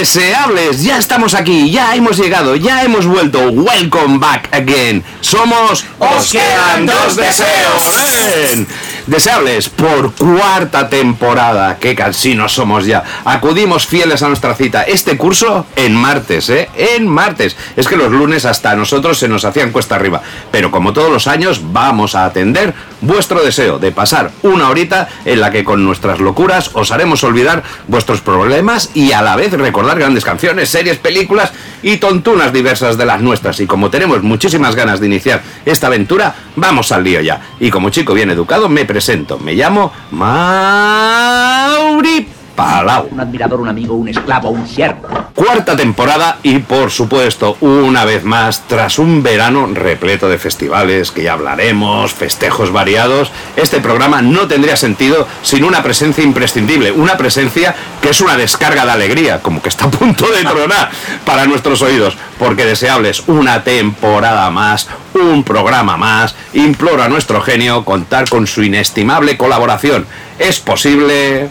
Deseables. Ya estamos aquí, ya hemos llegado, ya hemos vuelto. Welcome back again. Somos Os quedan dos deseos. Ven. Deseables por cuarta temporada. Qué cansinos somos ya. Acudimos fieles a nuestra cita. Este curso en martes, ¿eh? En martes. Es que los lunes hasta a nosotros se nos hacían cuesta arriba. Pero como todos los años, vamos a atender vuestro deseo de pasar una horita en la que con nuestras locuras os haremos olvidar vuestros problemas y a la vez recordar grandes canciones, series, películas y tontunas diversas de las nuestras. Y como tenemos muchísimas ganas de iniciar esta aventura, vamos al lío ya. Y como chico bien educado, me presento. Me llamo Mauri Palau. un admirador, un amigo, un esclavo, un siervo. Cuarta temporada y por supuesto, una vez más, tras un verano repleto de festivales que ya hablaremos, festejos variados, este programa no tendría sentido sin una presencia imprescindible, una presencia que es una descarga de alegría, como que está a punto de tronar para nuestros oídos, porque deseables una temporada más, un programa más, imploro a nuestro genio contar con su inestimable colaboración. Es posible...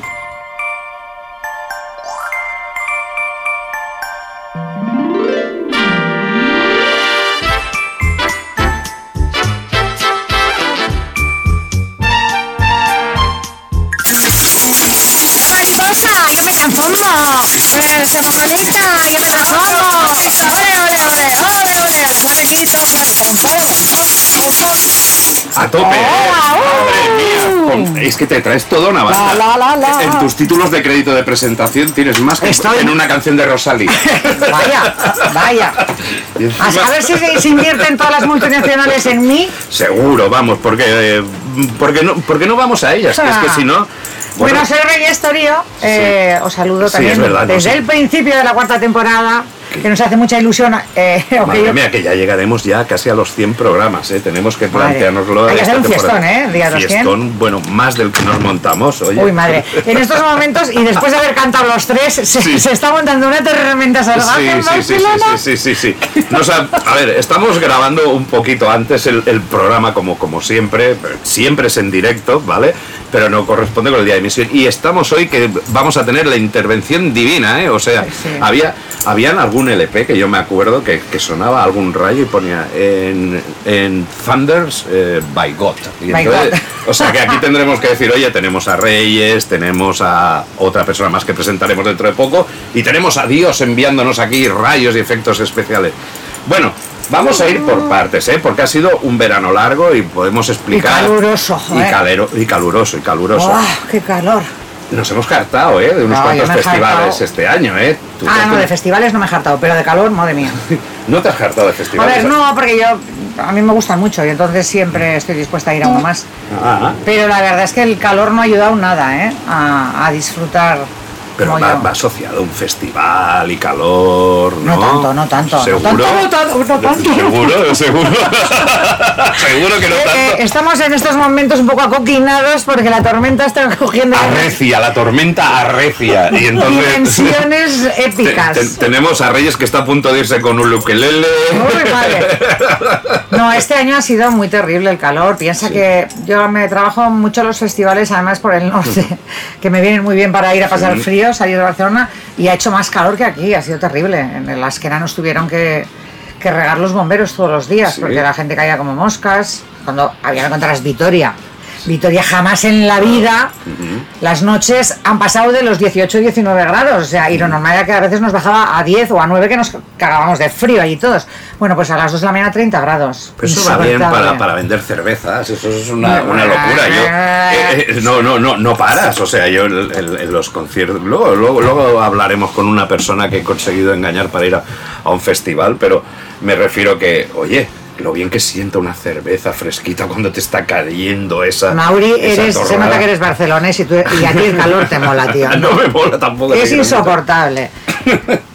A tope. Madre mía. Es que te traes toda una banda. La, la, la, la. En tus títulos de crédito de presentación tienes más que Estoy- en una canción de Rosalía. Vaya, vaya. Encima- A, ver si se, invierten todas las multinacionales en mí. Seguro, vamos, porque, eh, porque, no, porque no vamos a ellas. que es que si no. Bueno, soy Reyes Torío, eh, os saludo Sí, también es verdad, no, desde sí. el principio de la cuarta temporada, que nos hace mucha ilusión. Eh, Madre yo- mía, que ya llegaremos ya casi a los 100 programas, ¿eh? Tenemos que Madre. planteárnoslo. Hay que hacer un temporada. fiestón, ¿eh? Día de los 100. Fiestón, bueno, más del que nos montamos, oye. Uy, madre. En estos momentos, y después de haber cantado los tres, se, Sí. se está montando una tremenda salvaje en Sí, sí, sí, sí, Barcelona. sí, sí, sea, a ver, estamos grabando un poquito antes el, el programa como, como siempre, siempre es en directo, ¿vale? Pero no corresponde con el día de emisión. Y estamos hoy que vamos a tener la intervención divina, ¿eh? O sea, sí. había, habían algún LP que yo me acuerdo que, que sonaba algún rayo y ponía en, en Thunders eh, by God. Y By entonces, God. o sea que aquí tendremos que decir, oye, tenemos a Reyes, tenemos a otra persona más que presentaremos dentro de poco, y tenemos a Dios enviándonos aquí rayos y efectos especiales. Bueno, vamos a ir por partes, ¿eh? porque ha sido un verano largo y podemos explicar. Y caluroso, Y, joder. calero- y caluroso, y caluroso. ¡Ah, qué calor! Nos hemos hartado, ¿eh? De unos No, cuantos festivales hartado. este año, ¿eh? Tú Ah, no, de festivales no me he hartado, pero de calor, madre mía. no te has hartado de A festivales. ver, no, porque yo, a mí me gustan mucho y entonces siempre estoy dispuesta a ir a uno más. Ah, Pero la verdad es que el calor no ha ayudado nada, ¿eh? A, a disfrutar Pero va, asociado a un festival y calor, ¿no? No tanto, no tanto, no ¿Seguro? tanto, no tanto, no tanto. ¿Seguro? ¿Seguro? ¿Seguro que no Eh, tanto? eh, estamos en estos momentos un poco acoquinados porque la tormenta está cogiendo Arrecia, la tormenta arrecia. Y entonces... dimensiones épicas. Te- te- tenemos a Reyes que está a punto de irse con un ukelele. Uy, madre. No, este año ha sido muy terrible el calor. Piensa que yo me trabajo mucho los festivales, además por el norte, que me vienen muy bien para ir a pasar frío, salir de Barcelona, y ha hecho más calor que aquí, ha sido terrible. En las que nos tuvieron que, que regar los bomberos todos los días, Sí. porque la gente caía como moscas. Cuando había que encontrar Vitoria. Vitoria jamás en la vida, las noches han pasado de los 18 y 19 grados, o sea, y lo normal era que a veces nos bajaba a 10 o a 9 que nos cagábamos de frío allí todos. Bueno, pues a las 2 de la mañana 30 grados. Eso va bien para, para vender cervezas, eso es una, una locura. Yo, eh, eh, no, no, no, no paras. O sea, yo en los conciertos. Luego, luego, luego hablaremos con una persona que he conseguido engañar para ir a, a un festival, pero me refiero que, oye, lo bien que sienta una cerveza fresquita cuando te está cayendo esa. Mauri, esa eres, se nota que eres barcelonés y, tú, y a ti el calor te mola, tío. no me mola tampoco. Es insoportable.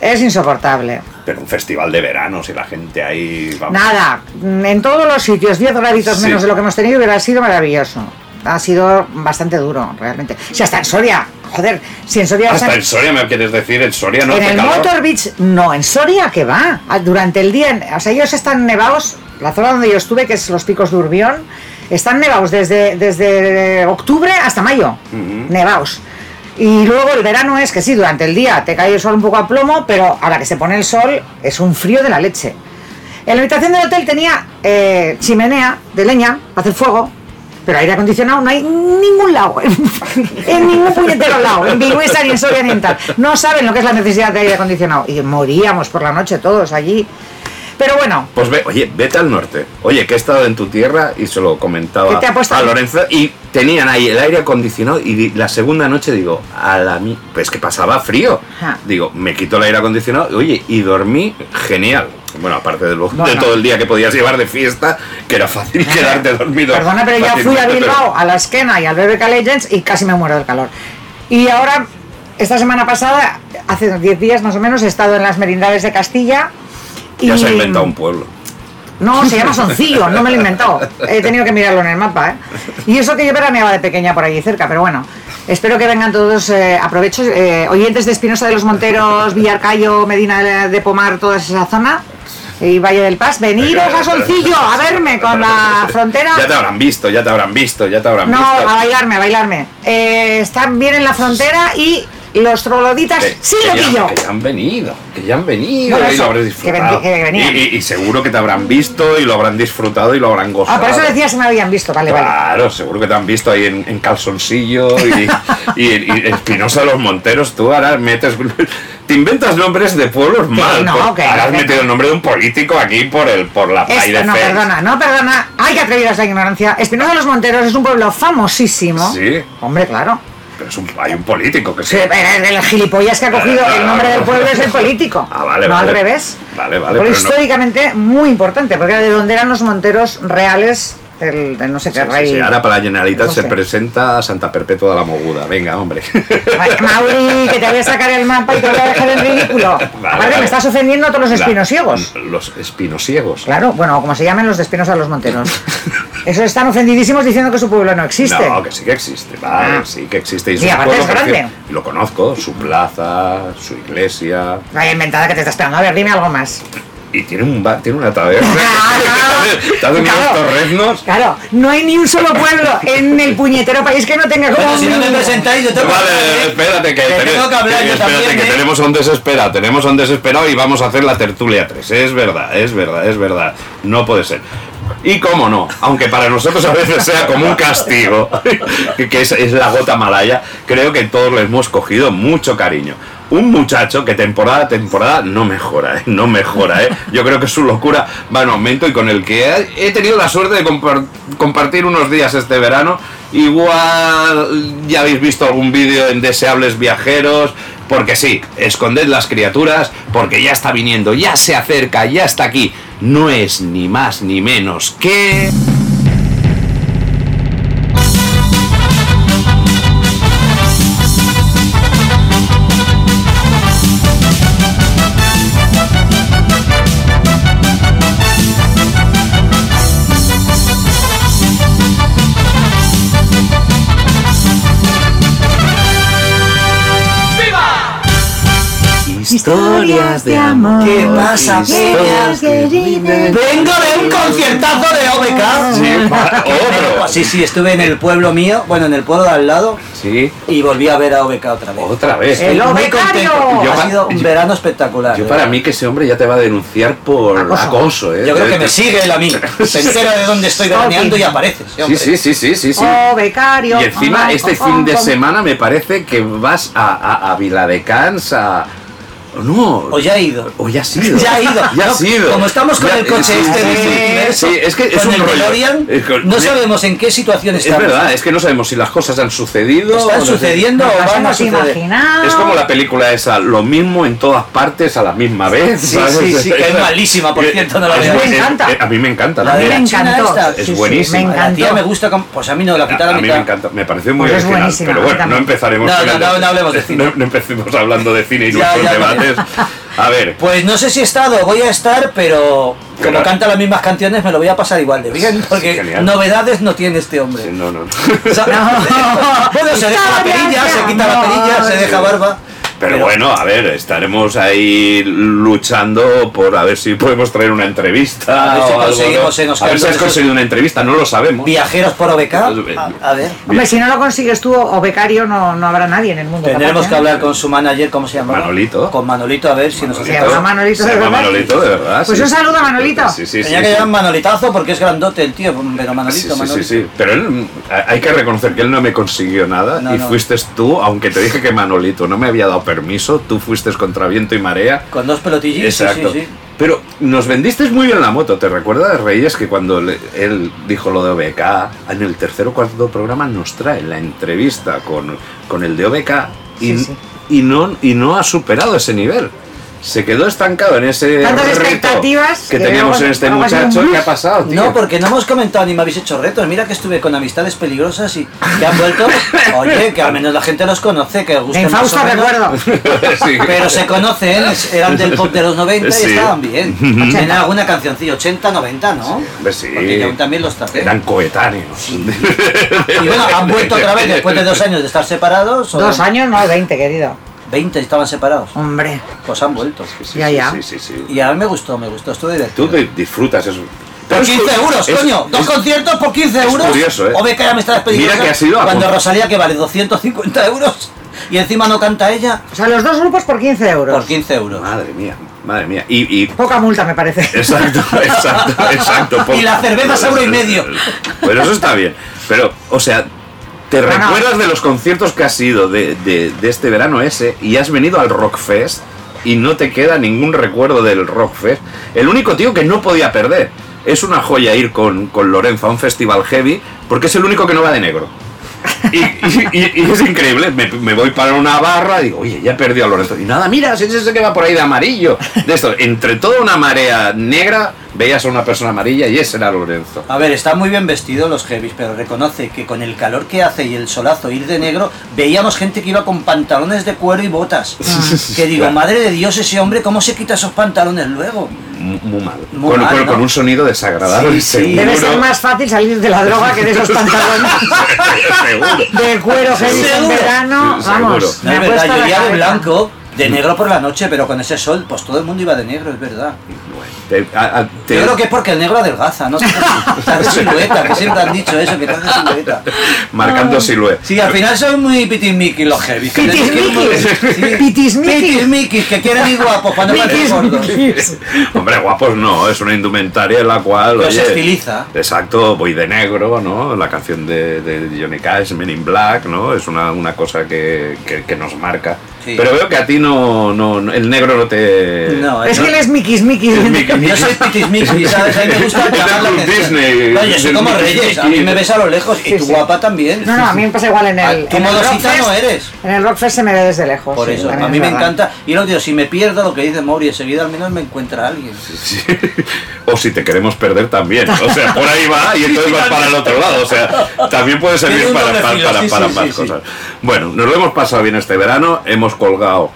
Es insoportable. Pero un festival de verano, si la gente ahí. vamos. Nada, en todos los sitios, 10 graditos Sí. menos de lo que hemos tenido, hubiera sido maravilloso. Ha sido bastante duro, realmente. Si hasta en Soria, joder, si en Soria... Hasta en Soria me quieres decir, en Soria no en el calor. Motor Beach, no, en Soria que va. Ah, Durante el día, o sea, ellos están nevados, la zona donde yo estuve, que es los picos de Urbión, están nevados desde, desde octubre hasta mayo. Nevados. Y luego el verano es que sí, durante el día te cae el sol un poco a plomo, pero a la que se pone el sol es un frío de la leche. En la habitación del hotel tenía eh, chimenea de leña para hacer fuego, pero aire acondicionado no hay ningún lado, en ningún puñetero lado, en Vinuesa ni en Soria ni en tal. No saben lo que es la necesidad de aire acondicionado y moríamos por la noche todos allí. Pero bueno, Pues ve, oye, vete al norte. Oye, que he estado en tu tierra y se lo comentaba ¿Qué te ha puesto a? Lorenzo y tenían ahí el aire acondicionado y la segunda noche digo, a la mi... Pues que pasaba frío. Ajá. Digo, me quito el aire acondicionado, oye, y dormí genial. Bueno, aparte de, lo- de Bueno. todo el día que podías llevar de fiesta, que era fácil quedarte dormido. Perdona, pero yo fui a fácilmente, pero- Bilbao, a la Esquena y al BBK Legends y casi me muero del calor. Y ahora, esta semana pasada, hace 10 días más o menos, he estado en las merindades de Castilla. Y... Ya se ha inventado un pueblo. No, se llama Soncillo, no me lo he inventado. He tenido que mirarlo en el mapa, ¿eh? Y eso que yo veraneaba de pequeña por allí cerca, pero bueno. Espero que vengan todos, eh, aprovecho, eh, oyentes de Espinosa de los Monteros, Villarcayo, Medina de- Pomar, toda esa zona, y Valle del Paz, veniros a Soncillo a verme con la frontera. Ya te habrán visto, ya te habrán visto, ya te habrán No, visto. a bailarme, a bailarme. Eh, están bien en la frontera y los troloditas Que- sí que lo pillo. Que ya han venido, que ya han venido Bueno, y eso, lo que disfrutado. ven- que venían. y, y- y seguro que te habrán visto y lo habrán disfrutado y lo habrán gozado. Ah, por eso decía si me habían visto, vale, vale. Claro, seguro que te han visto ahí en, en calzoncillo y, y, Espinosa de los Monteros. Tú ahora metes. Te inventas nombres de pueblos mal. no, por- que ahora has metido el nombre de un político aquí por el por la Es- Pay de no, Fez. perdona, no, perdona. Ay, que atrevida esa ignorancia. Espinosa de los Monteros es un pueblo famosísimo. Sí. Hombre, claro. Pero es un- hay un político que Sí, el, el gilipollas que ha cogido el nombre del pueblo es el político. Ah, vale, no vale. al revés. Vale, vale, Pero no- históricamente muy importante, porque era de donde eran los monteros reales del no sé qué Sí, sí, rey. sí, Ahora para la Generalitat No se sé. presenta Santa Perpetua de la Moguda. Venga, hombre. Mauri, que te voy a sacar el mapa y te voy a dejar en ridículo. Aparte, vale. me estás ofendiendo a todos los espinosiegos. Los espinosiegos. Claro, bueno, como se llamen los de Espinosa de los Monteros. Esos están ofendidísimos diciendo que su pueblo no existe. No, que sí que existe, vale, Ah. sí que existe. Y, Sí, aparte es grande. Lo conozco, su plaza, su iglesia. Vaya inventada que te estás esperando. A ver, dime algo más. Y tiene un bar, tiene una taberna. Unos claro. torreznos. Claro, no hay ni un solo pueblo en el puñetero país que no tenga como Bueno, si no me presentáis, yo tengo que Vale, ¿eh? espérate que, Que tengo que hablar que- yo espérate también, que ¿eh? tenemos a un desesperado, tenemos a un desesperado y vamos a hacer la tertulia 3. Es verdad, es verdad, es verdad. No puede ser. Y cómo no, aunque para nosotros a veces sea como un castigo, que es, la gota malaya, creo que todos le hemos cogido mucho cariño. Un muchacho que temporada a temporada no mejora, ¿eh? no mejora. ¿eh? Yo creo que su locura va en aumento y con el que he, tenido la suerte de compar- compartir unos días este verano. Igual ya habéis visto algún vídeo en Deseables Viajeros, porque sí, esconded las criaturas, porque ya está viniendo, ya se acerca, ya está aquí. No es ni más ni menos que... Historias de amor. ¿Qué pasa, Historias Peña? queridas. Vengo de un conciertazo de OBK. Sí, va. Sí, sí, estuve en el pueblo mío, bueno, en el pueblo de al lado, Sí, y volví a ver a OBK otra vez. otra vez. El ha sido un yo- verano espectacular. Yo para mí que ese hombre ya te va a denunciar por Acoso. acoso, ¿eh? Yo creo que me sigue él a mí. Se entera de dónde estoy veraneando y aparece. Sí, sí, sí, sí, sí, sí. Oh, becario. Y encima este fin de semana me parece que vas a, a, a Viladecans a... No. O ya he ido. O ya has ido. Ya ha ido. Ya No, has ido. Como estamos con Ya- el coche sí, este sí, de sí, sí, es que es con un el rollo. Es no sabemos en qué situación Es estamos. verdad, es que no sabemos si las cosas han sucedido. Están o no sé. sucediendo o van a suceder. imaginado. Es como la película esa, lo mismo en todas partes a la misma vez. Sí, ¿sabes? sí, sí, que es malísima, por cierto, no la Es bu- Me es- encanta. eh, A mí me encanta. La de la China encantó. esta. Sí, Es buenísima. Me la tía me gusta, como- pues a mí no, la quita A, mí me encanta, me pareció muy Pues es original, pero bueno, no empezaremos No, no, no, hablemos de cine. no- no empecemos hablando de cine y Ya, nuestros A ver, Pues no sé si he estado, voy a estar, pero como Pero- canta las mismas canciones me lo voy a pasar igual de bien, porque novedades no tiene este hombre. sí, no, no. O sea, bueno, se deja la perilla, se quita la perilla, se deja barba. Pero, bueno, a ver, estaremos ahí luchando por a ver si podemos traer una entrevista. A ver si o algo, conseguimos ¿no? en los A ver si has conseguido una entrevista, no lo sabemos. Viajeros por OBK, a, a ver. Hombre, si no lo consigues tú o becario, no, no habrá nadie en el mundo. Tendremos capaz, que ¿eh? hablar con su manager, ¿cómo se llama? Manolito. Con Manolito, a ver si nos Se acepta. llama Manolito Se de llama verdad. Manolito, de verdad. Pues sí. un saludo a Manolito. Sí, sí, sí. Tenía sí, que sí. llamar Manolitazo porque es grandote el tío, pero Manolito, Sí, sí, sí, Manolito. sí. Pero él, hay que reconocer que él no me consiguió nada No, y no. fuiste tú, aunque te dije que Manolito no me había dado permiso, tú fuiste contra viento y marea. Con dos pelotillis, Exacto. sí, sí, sí. Pero nos vendiste muy bien la moto, ¿te recuerdas, Reyes, que cuando le- él dijo lo de OBK, en el tercer o cuarto programa nos trae la entrevista con, con el de OBK y, Sí, sí. y, no, y no ha superado ese nivel. Se quedó estancado en ese Tantas reto expectativas que que teníamos en este muchacho. ¿Qué ha pasado, tío? No, porque no hemos comentado ni me habéis hecho retos. Mira que estuve con amistades peligrosas y que han vuelto. Oye, que al menos la gente los conoce, que gusten más o infausta menos. recuerdo. Sí. Pero se conocen, eran del pop de los 90 Sí. y estaban bien. Tienen alguna cancioncilla, 80, 90, ¿no? Sí. Porque yo también los traté. Eran coetáneos. Y bueno, han vuelto otra vez después de dos años de estar separados. ¿o Dos años, no, 20, querido. 20 estaban separados. Hombre. Pues han vuelto. Sí, Ya, sí, ya. Sí, sí, sí. Y a mí me gustó, me gustó, estuve divertido. Tú disfrutas eso. Por Pero es 15 cu- euros, es- coño. Dos es- conciertos por 15 es euros. curioso, ¿eh? O ve que ya me está despediendo. Mira que ha sido a Cuando. Rosalía, que vale 250 euros. Y encima no canta ella. O sea, los dos grupos por 15 euros. Por 15 euros. Madre mía, madre mía. Y, y- Poca multa, me parece. Exacto, exacto, exacto. Y la cerveza es euro y medio. Pero eso está bien. Pero, o sea, ¿te No, no. recuerdas de los conciertos que has ido de, de- de este verano ese y has venido al Rockfest y no te queda ningún recuerdo del Rockfest? El único tío que no podía perder. Es una joya ir con, con Lorenzo a un festival heavy porque es el único que no va de negro. Y, y- y- y es increíble, me, me voy para una barra y digo, oye, ya perdió a Lorenzo. Y nada, mira, si es ese que va por ahí de amarillo. De esto, entre toda una marea negra, veías a una persona amarilla y ese era Lorenzo. A ver, están muy bien vestidos los heavies, pero reconoce que con el calor que hace y el solazo ir de negro, veíamos gente que iba con pantalones de cuero y botas. Que digo, madre de Dios, ese hombre, ¿cómo se quita esos pantalones luego? Muy, muy mal. Muy con, mal, con- ¿no? con un sonido desagradable. Sí, sí. seguro. Debe ser más fácil salir de la droga que de esos pantalones de cuero heavy en verano. Sí, Vamos. No me verdad, yo iría de blanco, de negro por la noche, pero con ese sol, pues todo el mundo iba de negro, es verdad. Te- a- a- te- Yo creo que es porque el negro adelgaza, ¿no? Te hace silueta, que siempre han dicho eso, que te hace silueta. Marcando silueta. Sí, al final son muy pitismiquis los heavy. Pitismiquis. Sí. Pitismiquis. Pitismiquis, que quieren ir guapos cuando parecen gordos. Hombre, guapos no, es una indumentaria en la cual. Pero se oye, estiliza. Exacto, voy de negro, ¿no? La canción de, de Johnny Cash, Men in Black, ¿no? Es una, una cosa que, que- que nos marca. Sí. Pero veo que a ti no, no, no- el negro no te. No, Es no. que él es Mikis Yo soy pitismiquis, ¿sabes? A mí me gusta llamar la atención. No, yo soy como Reyes, a mí me ves a lo lejos y tu guapa también. No, no, a mí me pasa igual en el. Ah, modosita Rockfest- no eres. En el Rockfest se me ve desde lejos. Por eso, a mí me encanta. Y lo digo, si me pierdo lo que dice Mauri, enseguida al menos me encuentra alguien. Sí. O si te queremos perder también. O sea, por ahí va y entonces vas para el otro lado. O sea, también puede servir para, para, para- para más cosas. Bueno, nos lo hemos pasado bien este verano. Hemos colgado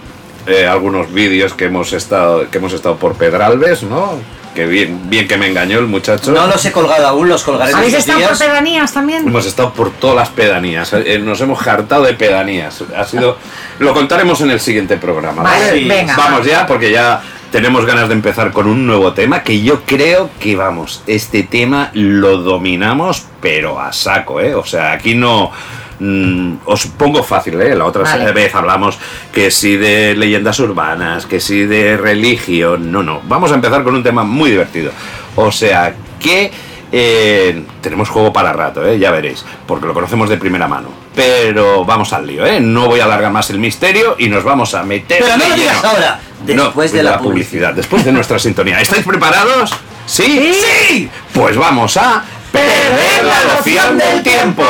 eh, algunos vídeos que hemos estado que hemos estado por Pedralbes, ¿no? que bien, bien que me engañó el muchacho. No los he colgado aún, los colgaré en ¿Habéis estado por pedanías también? Hemos estado por todas las pedanías, eh, nos hemos hartado de pedanías. Ha sido, lo contaremos en el siguiente programa. Venga. Vamos ya, porque ya tenemos ganas de empezar con un nuevo tema que yo creo que vamos, este tema lo dominamos, pero a saco, ¿eh? O sea, aquí no. Mm, os pongo fácil, ¿eh? La otra Vale. vez hablamos que sí de leyendas urbanas, que sí de religión. No, no. Vamos a empezar con un tema muy divertido. O sea, que eh, tenemos juego para rato, ¿eh? ya veréis, porque lo conocemos de primera mano. Pero vamos al lío, ¿eh? No voy a alargar más el misterio y nos vamos a meter. Pero no lo digas ahora, No, después de la publicidad. después de nuestra sintonía. ¿Estáis preparados? ¿Sí? ¡Sí! Pues vamos a perder la noción del tiempo.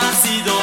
Noche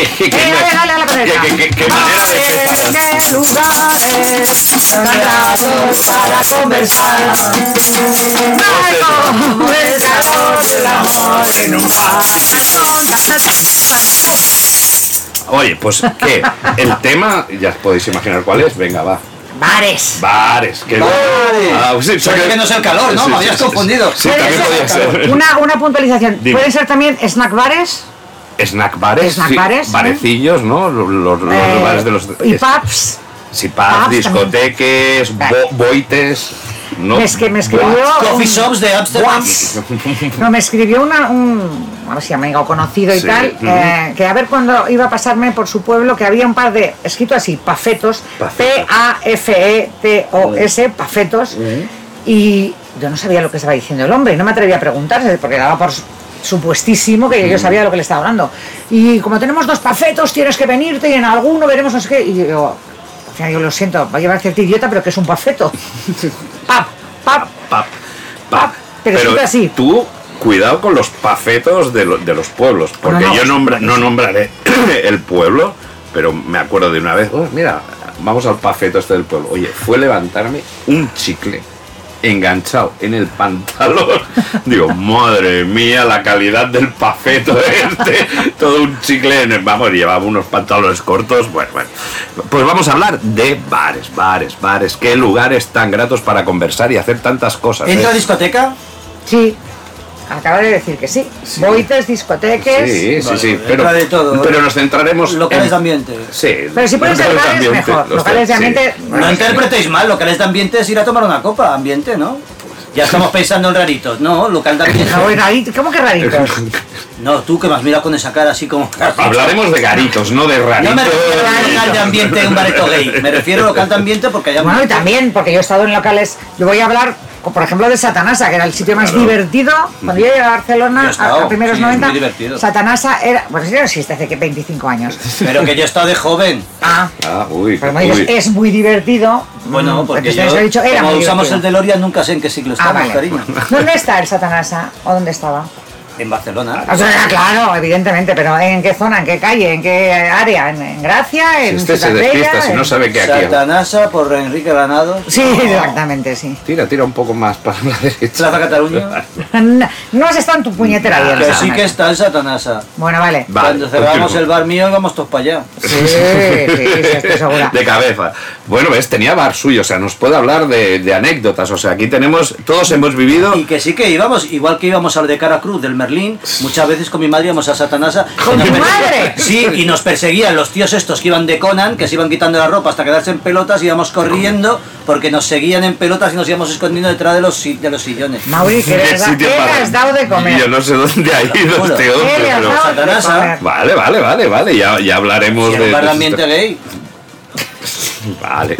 qué manera de empezar. Bares, lugares tan gratos para conversar. No hay como el calor del amor en un bar. Oye, pues ¿qué? El tema, ya podéis imaginar cuál es. Venga, va. Bares. Bares. Que Bares. Ah, sí, que no es el calor, ¿no? Me habías confundido. Sí, Puede también podía ser- ser. Una, una puntualización. Dime. ¿Pueden ser también snack bares? Snack bares. Snack sí, bares, ¿eh? Barecillos, ¿no? Los, los- los Eh, bares de los. y pubs. Sí, pubs, pubs discoteques, bo- boites. ¿no? Es que me escribió. Coffee shops de Amsterdam. No, me escribió una, un a ver si amigo conocido y Sí, tal, eh, que a ver cuando iba a pasarme por su pueblo, que había un par de, escrito así, pafetos, Pafetos. P-A-F-E-T-O-S, pafetos, Y yo no sabía lo que estaba diciendo el hombre y no me atrevía a preguntarse porque daba por supuestísimo que yo sabía lo que le estaba hablando. Y como tenemos dos pafetos, tienes que venirte y en alguno veremos no sé qué. Y yo, al final yo lo siento, va a llevar cierto idiota, pero que es un pafeto. pap, pap, Pap, pap. Pero siempre así. Tú, cuidado con los pafetos de, lo- de los pueblos, porque No, no, yo nombra- no nombraré el pueblo, pero me acuerdo de una vez, "Oh, mira, vamos al pafeto este del pueblo. Oye, fue levantarme un chicle enganchado en el pantalón. Digo, madre mía, la calidad del pafeto este. Todo un chicle en el... Vamos, llevaba unos pantalones cortos. Bueno, bueno. Pues vamos a hablar de bares, bares, bares. Qué lugares tan gratos para conversar y hacer tantas cosas. ¿Entra ¿eh? a discoteca? Sí, acaba de decir que sí. Boites, discoteques. Sí, sí, Vale, sí, vale, pero, de todo, pero ¿eh? nos centraremos Locales en- de ambiente. Sí. Pero si pueden ser locales ambiente, mejor. Locales de sí. ambiente. No interpretéis mal, locales de ambiente es ir a tomar una copa, ambiente, ¿no? Ya estamos pensando en raritos, no, local de ambiente. No, rarito- ¿Cómo que raritos? No, tú que me has mirado con esa cara así como. Hablaremos de garitos, no de No raritos. me refiero a local de ambiente un bareto gay, me refiero a local de ambiente porque hay Bueno, y también, porque yo he estado en locales, yo voy a hablar, por ejemplo, de Satanasa, que era el sitio más Claro. divertido. Cuando yo llegué a Barcelona, a, a primeros sí, 90, muy divertido. Satanasa era, bueno, sí, no existe hace que 25 años. Pero que yo he estado de joven. Ah, Ah, uy, pero me dices, uy. es muy divertido. Bueno, Mm, porque yo, he dicho, era como muy usamos divertido. el DeLorean, nunca sé en qué siglo Ah, estamos, vale. cariño. ¿Dónde está el Satanasa? ¿O dónde estaba? En Barcelona. O sea, claro, evidentemente, pero ¿en qué zona? ¿En qué calle? ¿En qué área? ¿En, en Gracia? Si ¿En este se Ciudad Bella? despista, si no ¿En- sabe que aquí... Satanasa por Enrique Granados. Sí, exactamente, sí. Tira, tira un poco más para la derecha. Plaza Cataluña. No, no has estado en tu puñetera vida. Que sí Satanasa. que está el Satanasa. Bueno, vale. Vale, Cuando cerramos continúa. el bar mío íbamos todos para allá. Sí, sí, sí, estoy segura. De cabeza. Bueno, ves, tenía bar suyo, o sea, nos puede hablar de, de anécdotas. O sea, aquí tenemos, todos hemos vivido. Y que sí que íbamos, igual que íbamos al de Cara Cruz del Merlín, muchas veces con mi madre íbamos a Satanasa. ¿Con y nos tu madre? Sí, y nos perseguían los tíos estos que iban de Conan, que se iban quitando la ropa hasta quedarse en pelotas, íbamos corriendo porque nos seguían en pelotas y nos íbamos escondiendo detrás de los, de los sillones. Mauri, ¿qué, ¿Qué sitio qué para- le has dado de comer? Yo no sé dónde ha ido este ¿Qué hombre, le has pero... Satanasa. Vale, vale, vale, vale, ya, ya hablaremos Y de- ambiente gay, Vale.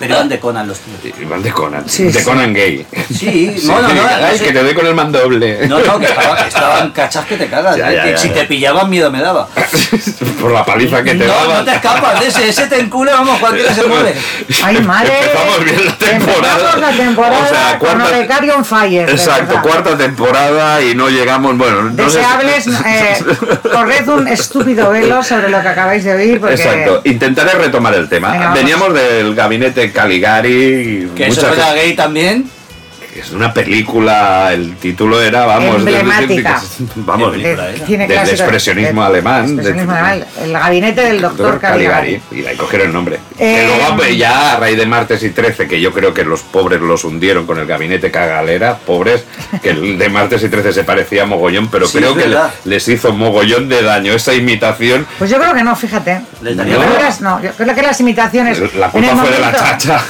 pero iban de Conan los tíos. Iván de Conan. Sí, de sí. Conan gay. Sí, no, no, no, ay, no sé. que te doy con el mandoble. No, no, que estaban, estaban cachas que te cagas. Ya, eh, ya, que ya, si ya. te pillaban miedo me daba. Por la paliza que te no, daban. no te escapas de ese, ese te encula, vamos, cualquiera se mueve. Ay, madre. Empezamos bien la temporada. Empezamos la temporada O sea, con cuarta- Odecario on fire. de Exacto, cuarta temporada y no llegamos, bueno, no sé Deseables, eh, corred un estúpido velo sobre lo que acabáis de oír, porque Exacto, intentaré retomar el tema. Venga. Veníamos del gabinete Caligari. Que eso era gay también. Es una película, el título era, vamos, de- de- Emblemática. vamos, cine Del clásico, expresionismo de- alemán, de- expresionismo alemán, el gabinete del doctor Caligari. Y ahí cogieron el nombre. Eh, luego pues, ya a raíz de martes y 13, que yo creo que los pobres los hundieron con el gabinete cagalera, pobres, que el de martes y 13 se parecía mogollón, pero Sí, creo que le- les hizo mogollón de daño esa imitación. Pues yo creo que no, fíjate. Les No. daría Yo creo que pena. las- no, yo creo que las imitaciones. La culpa fue de la chacha.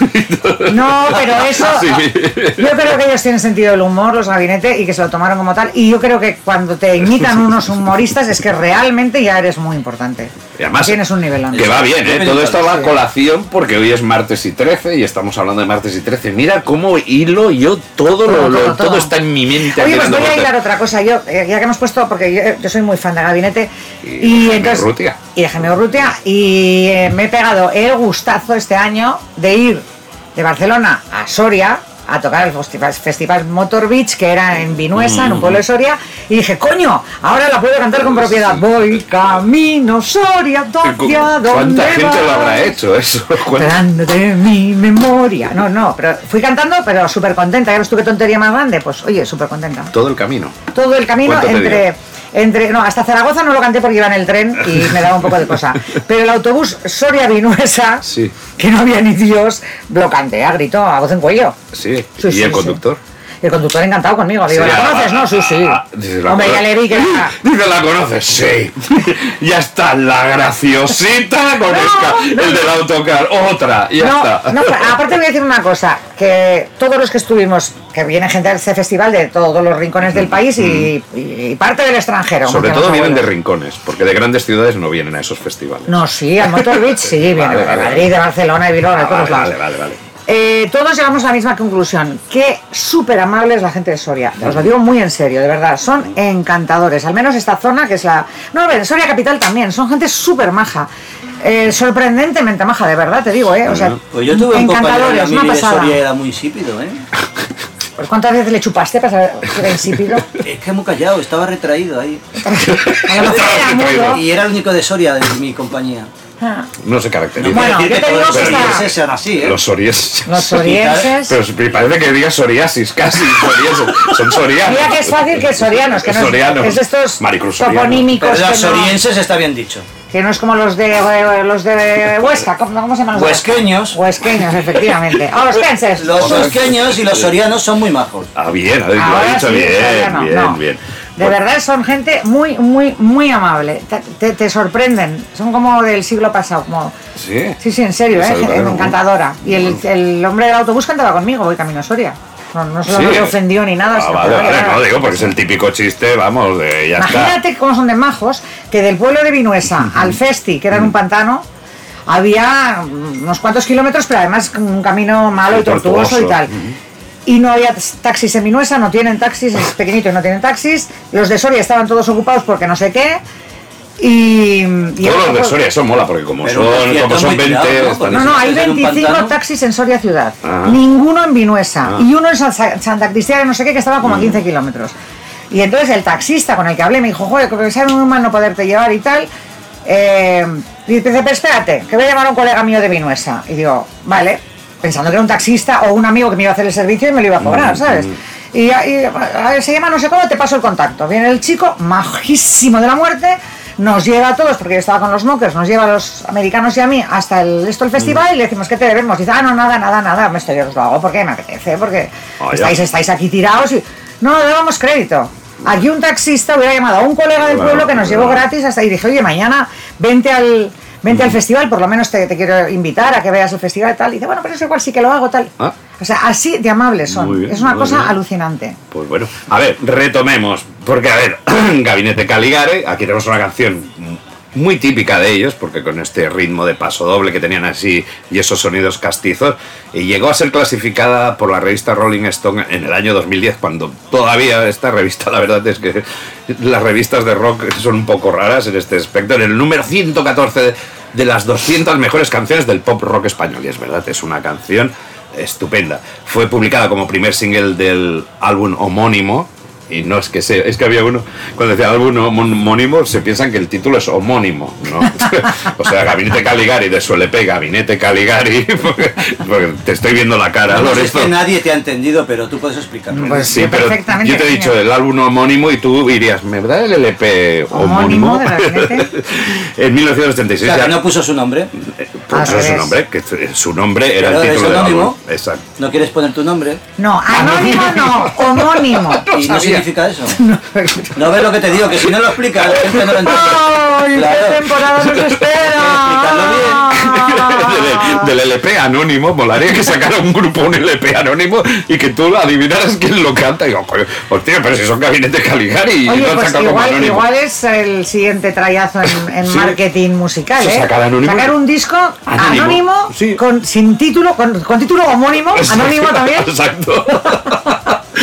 No, pero eso. Sí. Yo creo que ellos tienen sentido del humor, los gabinetes, y que se lo tomaron como tal. Y yo creo que cuando te imitan unos humoristas es que realmente ya eres muy importante. Y además, Tienes un nivelón. Que va bien, ¿eh? Todo esto va a colación porque hoy es martes y 13 y estamos hablando de martes y 13. Mira cómo hilo yo todo, lo, Todo, lo- todo, todo todo. está en mi mente. Oye, pues voy a hilar otra cosa. Yo, eh, ya que hemos puesto, porque yo, yo soy muy fan de Gabinete. Y Y, de entonces. Urrutia. Y de Urrutia. Y eh, me he pegado el gustazo este año de ir de Barcelona a Soria a tocar el festival, festival Motor Beach, que era en Vinuesa, en un pueblo de Soria, y dije, coño, ahora la puedo cantar con propiedad. Voy camino Soria, hacia donde ¿Cuánta gente lo habrá hecho eso? ¿Cuánta- Grande de mi memoria. No, no, pero fui cantando, pero súper contenta. Ya tú qué tontería más grande. Pues oye, súper contenta. Todo el camino. Todo el camino ¿Cuánto te entre. dio? Entre, no, hasta Zaragoza no lo canté porque iba en el tren y me daba un poco de cosa. Pero el autobús Soria-Vinuesa, Sí. que no había ni Dios, lo canté a grito, a voz en cuello. Sí. Sí, ¿Y sí, el sí. El conductor encantado conmigo. Digo, Sí, ¿la conoces? ah, No, sí, sí. ah, dice, ¿la Hombre, ya le vi que era. Dice, ¿la conoces? Sí. ya está, la graciosita con No, el del autocar. Otra, ya no, está. no, aparte voy a decir una cosa, que todos los que estuvimos, que viene gente a este festival de todos los rincones del país y, y parte del extranjero. Sobre todo vienen de rincones, porque de grandes ciudades no vienen a esos festivales. No, sí, al Motor Beach sí, viene Vale, de vale, Madrid, de Barcelona, de Bilbao, de Ah, todos lados. vale, vale, vale. Eh, todos llegamos a la misma conclusión, que súper amable es la gente de Soria. Os lo digo muy en serio, de verdad. Son encantadores. Al menos esta zona que es la... No, a ver, Soria Capital también. Son gente súper maja. Eh, sorprendentemente maja, de verdad, te digo, ¿eh? O sea, Pues yo tuve un encantadores, una mí de pasada. Soria era muy insípido, ¿eh? Pues, ¿Cuántas veces le chupaste para saber que era insípido? Es que muy callado, estaba retraído ahí. A lo mejor era mudo. Y era el único de Soria de mi compañía. Ah. No se caracteriza. Bueno, yo te que digo todos que los está- sorienses sean así, ¿eh? Los sorienses. Los sorienses... Pero me parece que digas psoriasis, casi. Sorienses. Son sorianos. Mira que es fácil que sorianos, que no es, Sorianos. es de estos Maricruz toponímicos Pero los que no, sorienses está bien dicho. que no es como los de los de Huesca, ¿cómo, cómo se llaman? los? Huesqueños. Huesqueños, efectivamente. Ah, los penses. Los huesqueños y los sorianos son muy majos. Ah, bien, lo Ahora ha dicho sí, bien, bien, no. bien. De Bueno, verdad son gente muy, muy, muy amable. Te, te- te sorprenden. Son como del siglo pasado. Como... Sí. Sí, sí, en serio, Pues ¿eh? encantadora. Y el, el hombre del autobús cantaba conmigo, voy camino a Soria. No, no se lo Sí. ofendió ni nada. Ah, vale, vale, no, digo, porque es el típico chiste, vamos, de ya está. Imagínate cómo son de majos que del pueblo de Vinuesa al Festi, que era en un pantano, había unos cuantos kilómetros, pero además un camino malo y tortuoso, tortuoso. y tal. Y no había taxis en Vinuesa, no tienen taxis, es pequeñito y no tienen taxis. Los de Soria estaban todos ocupados porque no sé qué. Y, y Todos los de Soria, eso mola, porque como Pero son, un concierto como son muy 20, tirado, ¿no? No, no, hay en un 25 pantano. taxis en Soria ciudad, Ajá. ninguno en Vinuesa Ah. y uno en San- Santa Cristina, no sé qué, que estaba como a 15 kilómetros. Y entonces el taxista con el que hablé me dijo, joder, creo que sabe muy mal no poderte llevar y tal. Eh, y dice, pero espérate, que voy a llamar a un colega mío de Vinuesa. Y digo, vale, pensando que era un taxista o un amigo que me iba a hacer el servicio y me lo iba a cobrar, ¿sabes? Y, y, a ver, se llama no sé cómo, te paso el contacto. Viene el chico, majísimo de la muerte, nos lleva a todos, porque yo estaba con los mockers, nos lleva a los americanos y a mí hasta el, esto el festival y le decimos, ¿qué te debemos? Dice, ah, no, nada, nada, nada, me estoy, yo os lo hago porque me apetece, porque Ah, estáis, estáis aquí tirados y... No, damos crédito. Aquí un taxista hubiera llamado a un colega del pueblo que nos llevó gratis hasta y dije, oye, mañana vente al... Vente al festival, por lo menos te, te quiero invitar a que veas el festival y tal. Y dice, bueno, pero es igual, sí que lo hago, tal. Ah. O sea, así de amables son. Bien, es una cosa bien. alucinante. Pues bueno, a ver, retomemos. Porque, a ver, Gabinete Caligare, aquí tenemos una canción muy típica de ellos, porque con este ritmo de paso doble que tenían así y esos sonidos castizos, y llegó a ser clasificada por la revista Rolling Stone en el año 2010, cuando todavía esta revista, la verdad es que las revistas de rock son un poco raras en este aspecto, en el número 114 de, de las 200 mejores canciones del pop rock español, y es verdad, es una canción estupenda. Fue publicada como primer single del álbum homónimo. Y no es que sea, es que había uno, cuando decía álbum homón- homónimo, se piensan que el título es homónimo, ¿no? o sea, Gabinete Caligari de su LP, Gabinete Caligari, porque, porque te estoy viendo la cara, No sé, es que nadie te ha entendido, pero tú puedes explicarlo. Pues Sí, pero perfectamente. yo te he dicho el álbum homónimo y tú dirías, ¿me da el LP homónimo? Homónimo de en O 1936 sea, ya- que no puso su nombre. es su nombre, que su nombre era Pero el es título del álbum. Exacto. ¿No quieres poner tu nombre? No, anónimo no, homónimo. ¿Y no. Significa eso? No ves lo que te digo, que si no lo explicas, la gente no lo entiende. ¡Ay, Claro. qué temporada nos espera! del, del LP anónimo, molaría que sacara un grupo un LP anónimo y que tú adivinaras quién lo canta. Y digo, "Coño, hostia, pero si son Gabinete Caligari y Oye, no pues sacado como igual, anónimo. igual es el siguiente trayazo en, en Sí. marketing musical, ¿eh? sacar anónimo. Sacar un disco Anónimo, anónimo, sí. con, sin título, con, con título homónimo, anónimo también. Exacto.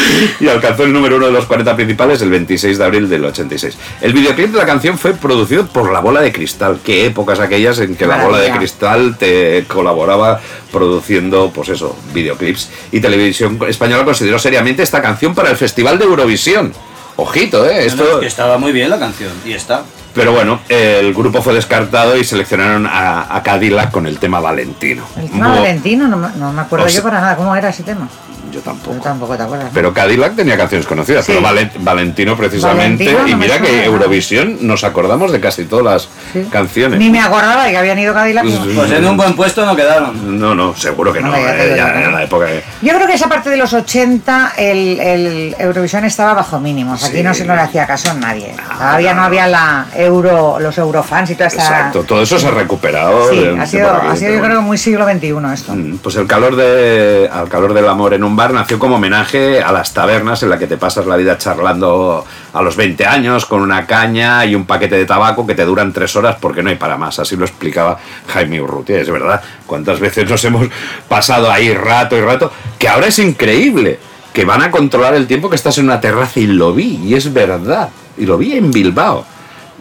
y alcanzó el número uno de los 40 principales el 26 de abril del 86. El videoclip de la canción fue producido por La Bola de Cristal. Qué épocas aquellas en que La Bola de. Cristal te colaboraba produciendo, pues eso, videoclips. Y Televisión Española consideró seriamente esta canción para el Festival de Eurovisión. Ojito, ¿eh? No, no, Esto... es que estaba muy bien la canción, y está. Pero bueno, el grupo fue descartado y seleccionaron a, a Cadillac con el tema Valentino. El tema Valentino, no, me- no me acuerdo O sea- yo para nada cómo era ese tema. Yo tampoco. Yo tampoco te acuerdas. ¿no? Pero Cadillac tenía canciones conocidas, Sí. pero Valen- Valentino precisamente. Valentino no y mira que. Eurovisión nos acordamos de casi todas las Sí. canciones. Ni me acordaba de que habían ido Cadillac. Sí. Pues en un buen puesto no quedaron. No, no, seguro que no. No, ya te eh, ya no. en la época que- Yo creo que esa parte de los 80 el, el Eurovisión estaba bajo mínimos. Aquí Sí. no se no le hacía caso a nadie. Todavía no había la euro, los eurofans y toda esta. Exacto, todo eso se ha recuperado. Sí, de- ha sido, aquí, ha sido yo creo muy siglo XXI esto. Mm, Pues el calor de al calor del amor en un bar nació como homenaje a las tabernas en la que te pasas la vida charlando a los 20 años con una caña y un paquete de tabaco que te duran tres horas porque no hay para más. Así lo explicaba Jaime Urrutia, es verdad. ¿Cuántas veces nos hemos pasado ahí rato y rato? Que ahora es increíble que van a controlar el tiempo que estás en una terraza y lo vi, y es verdad. Y lo vi en Bilbao.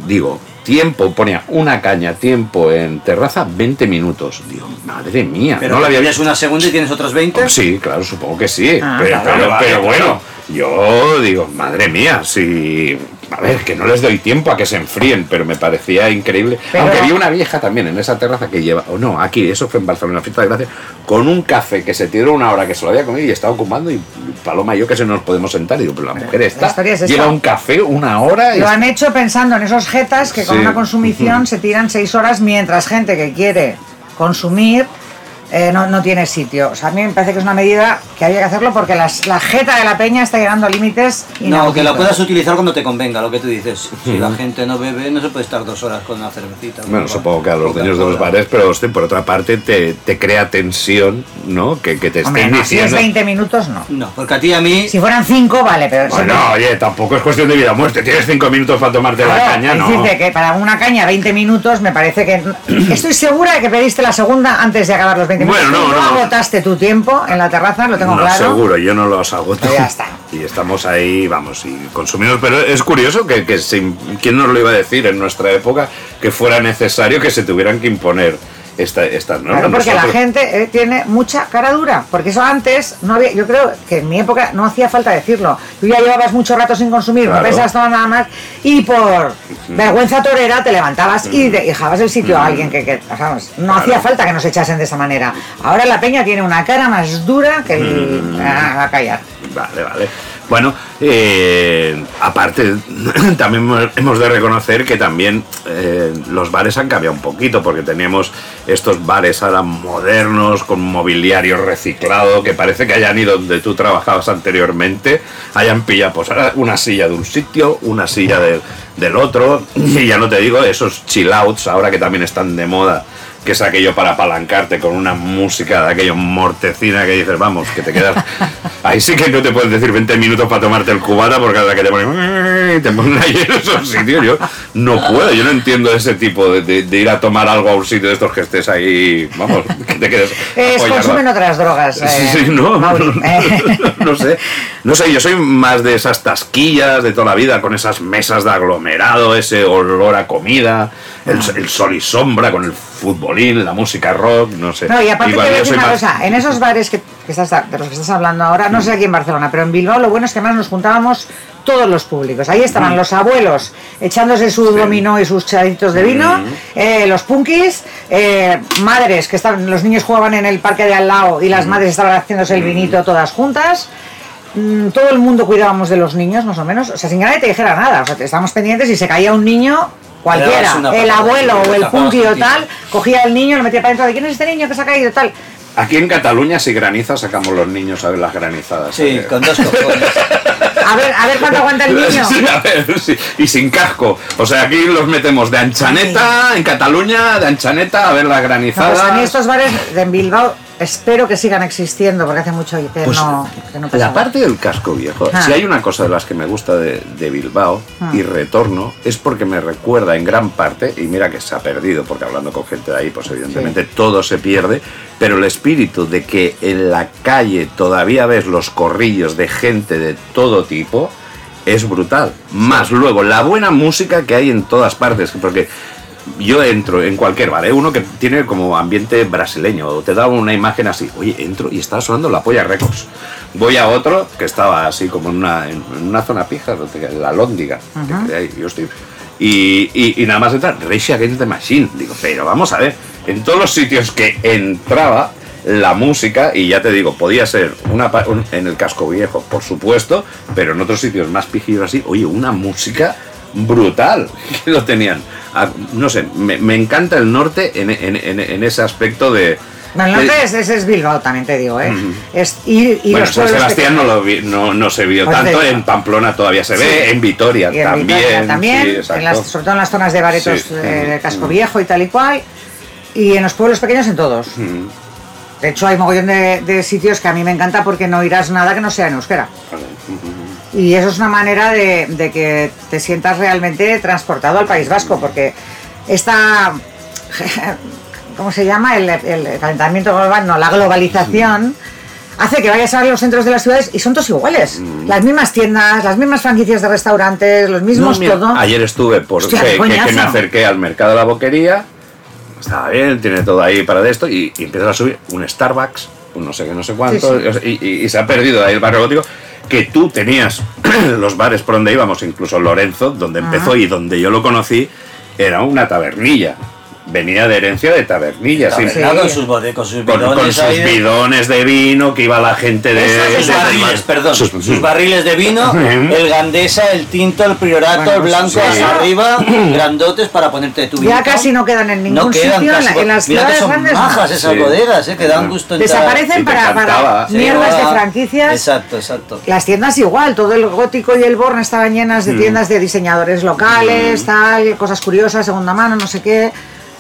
Digo, tiempo, ponía una caña, tiempo en terraza, 20 minutos. Digo, madre mía, Pero no la había tienes una segunda y tienes otros 20. Sí, claro, supongo que sí. Ah, pero, claro. pero- Vale, pero vale, bueno, yo digo, madre mía, si. A ver, que no les doy tiempo a que se enfríen, pero me parecía increíble. Pero- Aunque vi una vieja también en esa terraza que lleva. O no, aquí, eso fue en Barcelona, fiesta de gracia, con un café que se tiró una hora que se lo había comido y estaba ocupando. Y Paloma y yo que se nos podemos sentar. Y digo, pero la mujer la esta historia es esta. lleva un café una hora. y- Lo han hecho pensando en esos jetas que con Sí. una consumición se tiran seis horas mientras gente que quiere consumir eh, no, no tiene sitio. O sea, a mí me parece que es una medida que había que hacerlo porque las- la jeta de la peña está llegando a límites No, que la puedas utilizar cuando te convenga, lo que tú dices. Si la gente no bebe, no se puede estar dos horas con una cervecita. Bueno, supongo que a los dueños de los bares, pero hostia, por otra parte te, te crea tensión, ¿no? Que, que te Hombre, estén no, si es diciendo. 20 minutos, no. No, porque a ti y a mí. Si fueran 5, vale, pero... Bueno, oye, tampoco es cuestión de vida o muerte. Tienes cinco minutos para tomarte la caña, ¿no? que para una caña 20 minutos me parece que... Estoy segura de que pediste la segunda antes de acabar los 20 Bueno, no, Tú no. agotaste tu tiempo en la terraza, lo tengo no, claro. seguro, yo no los agoto. Pues ya está. Y estamos ahí, vamos, y consumimos. Pero es curioso que, que sin- ¿quién nos lo iba a decir en nuestra época que fuera necesario que se tuvieran que imponer esta, estas normas? Claro, porque la gente eh, tiene mucha cara dura, porque eso antes no había, yo creo que en mi época no hacía falta decirlo. Tú ya llevabas mucho rato sin consumir, Claro. no pensabas nada más y por vergüenza torera te levantabas y de- y dejabas el sitio a alguien que, que, no hacía falta que nos echasen de esa manera. Ahora la peña tiene una cara más dura que el, Ah, a callar. Vale, vale. Bueno, eh, aparte, también hemos- de reconocer que también eh, los bares han cambiado un poquito, porque teníamos estos bares ahora modernos, con mobiliario reciclado, que parece que hayan ido donde tú trabajabas anteriormente, hayan pillado pues una silla de un sitio, una silla del otro, y ya no te digo esos chill outs ahora que también están de moda que es aquello para apalancarte con una música de aquello mortecina que dices, vamos, que te quedas. Ahí sí que no te puedes decir 20 minutos para tomarte el cubata porque cada que te ponen. te ponen ahí en esos sitios. Yo no puedo, yo no entiendo ese tipo de, de- de ir a tomar algo a un sitio de estos que estés ahí, vamos, que te quedes. Es, apoyado. consumen otras drogas. eh, Sí, sí, no, Mauri. no, Eh, no sé, no sé, yo soy más de esas tasquillas de toda la vida, con esas mesas de aglomerado, ese olor a comida, el, el sol y sombra, con el futbolín, la música rock, no sé. No, y aparte te Igual voy a decir una más- cosa, en esos bares que, que estás, de los que estás hablando ahora, no sé aquí en Barcelona, pero en Bilbao lo bueno es que además nos juntábamos todos los públicos. Ahí estaban los abuelos echándose su dominó y sus charitos de vino, eh, los punkis, eh, madres que estaban, los niños jugaban en el parque de al lado y las madres estaban haciéndose el vinito todas juntas. Mm, Todo el mundo cuidábamos de los niños, más o menos, o sea, sin que nadie te dijera nada. O sea, te- estábamos pendientes y se caía un niño, cualquiera, el abuelo o el punky o tal, cogía al niño, lo metía para dentro de quién es este niño que se ha caído tal. Aquí en Cataluña, si graniza, sacamos los niños a ver las granizadas. Sí, con dos cojones. A ver, a ver cuánto aguanta el niño. Sí, a ver, sí, Y sin casco. O sea, aquí los metemos de anchaneta, en Cataluña, de anchaneta, a ver las No, granizadas. pues a mí estos bares de Bilbao espero que sigan existiendo porque hace mucho que Pues, no, que no la parte del casco viejo, Ah. si hay una cosa de las que me gusta de, de Bilbao Ah. y retorno, es porque me recuerda en gran parte, y mira que se ha perdido, porque hablando con gente de ahí, pues evidentemente todo se pierde, pero el espíritu de que en la calle todavía ves los corrillos de gente de todo tipo, es brutal. Más luego, la buena música que hay en todas partes, porque yo entro en cualquier bar, ¿eh? uno que tiene como ambiente brasileño, te da una imagen así, oye, entro y estaba sonando la polla Records. Voy a otro que estaba así como en una, en una zona pija, la Lóndiga, que queda ahí, yo estoy. Y, y- y nada más entra Rage Against the Machine. Digo, pero vamos a ver, en todos los sitios que entraba la música, y ya te digo, podía ser una, un- en el casco viejo, por supuesto, pero en otros sitios más pijillos así, oye, una música brutal que lo tenían. Ah, no sé, me, me encanta el norte en, en- en- en ese aspecto de... No, el norte es, es Bilbao también te digo, ¿eh? Es ir, y bueno, San Sebastián no, lo vi- no, no se vio Pues tanto, en Pamplona todavía se ve, en Vitoria Y en también. Vitoria también, sí, en exacto. las- sobre todo en las zonas de baretos Sí. eh, del casco viejo y tal y cual, y en los pueblos pequeños en todos. De hecho, hay mogollón de, de sitios que a mí me encanta porque no irás nada que no sea en euskera. Y eso es una manera de, de que te sientas realmente transportado al País Vasco, porque esta, ¿cómo se llama? El, el calentamiento global, no, la globalización hace que vayas a los centros de las ciudades y son todos iguales. Las mismas tiendas, las mismas franquicias de restaurantes, los mismos No, mira, todo. Ayer estuve por Hostia, que, qué que- que me acerqué al mercado de la boquería. Estaba bien, tiene todo ahí para de esto. Y, y empiezas a subir un Starbucks, un no sé qué, no sé cuánto. Sí, Y, y- y se ha perdido ahí el barrio gótico. Que tú tenías los bares por donde íbamos, incluso Lorenzo, donde empezó y donde yo lo conocí, era una tabernilla. Venía de herencia de tabernilla. sí. Con sus con sus Con, con bidones sus de- bidones de vino que iba la gente de. sus de- barriles, perdón, sus- sus, barriles de vino, el gandesa, el tinto, el priorato, Bueno, el pues blanco sí. hacia arriba, grandotes para ponerte tu Ya vinito. casi no quedan en ningún no quedan sitio, en casi, en las ciudades son grandes majas esas Sí. bodegas, eh, que dan gusto entrar. Desaparecen te para, para mierdas de va. franquicias. Exacto, exacto. Las tiendas igual, todo el gótico y el Born estaban llenas de Mm. tiendas de diseñadores locales, tal, cosas curiosas, segunda mano, no sé qué.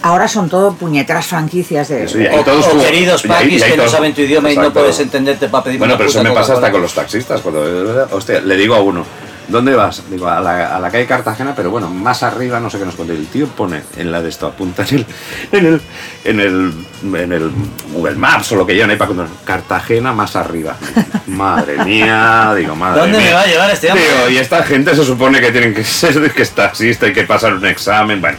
Ahora son todo puñeteras franquicias de... Ya. O, Y todos o como- queridos paquis que no saben tu idioma y no Exacto. puedes entenderte para pedir Bueno, una pero eso me pasa hasta con los taxistas. Cuando, hostia, le digo a uno, ¿dónde vas? Digo, a la, a la calle Cartagena, pero bueno, más arriba, no sé qué nos pone. El tío pone en la de esto, apunta en el, en el, en el, en el Google Maps o lo que llevan ahí para contar. Cartagena más arriba. Madre mía, digo, madre ¿Dónde mía. me va a llevar este hombre? Digo, y esta gente se supone que tienen que ser que es taxista y que pasar un examen. Bueno,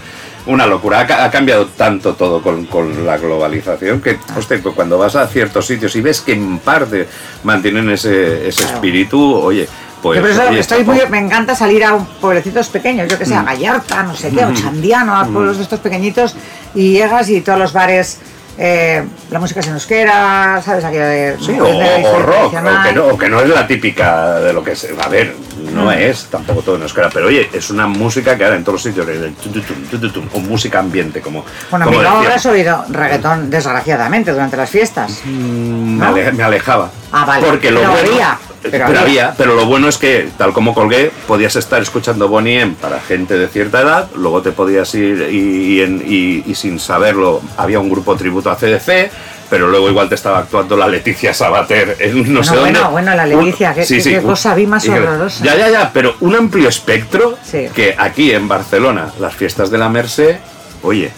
una locura. Ha, ca- ha cambiado tanto todo con, con la globalización que, hostia, cu- cuando vas a ciertos sitios y ves que en parte mantienen ese, ese Claro. espíritu, oye, pues. Eso estoy muy, me encanta salir a un- pueblecitos pequeños, yo que sé, a Gallarta, no sé qué, o Chandiano, a pueblos de estos pequeñitos, y llegas y todos los bares, eh, la música es en euskera, ¿sabes? Aquello de... Sí, o, rock, o que, no, o que no es la típica de lo que es. A ver, no es tampoco todo en euskera, pero oye, es una música que ahora en todos los sitios, el tututum, tututum, o música ambiente, como. Bueno, como a mí no decíamos. habrás oído reggaetón, desgraciadamente, durante las fiestas. Mm, ¿No? me, ale- me alejaba. Ah, vale. Porque lo bueno, había, pero pero, había. pero lo bueno es que, tal como colgué, podías estar escuchando Bonnie M para gente de cierta edad, luego te podías ir y, y en- y- y sin saberlo había un grupo tributo a CDC, pero luego igual te estaba actuando la Leticia Sabater en no sé Bueno, dónde. bueno, bueno, la Leticia, qué- qué- qué un- cosa vi más horrorosa. Ya, ya, ya, pero un amplio espectro Sí. que aquí en Barcelona, las fiestas de la Merced, oye,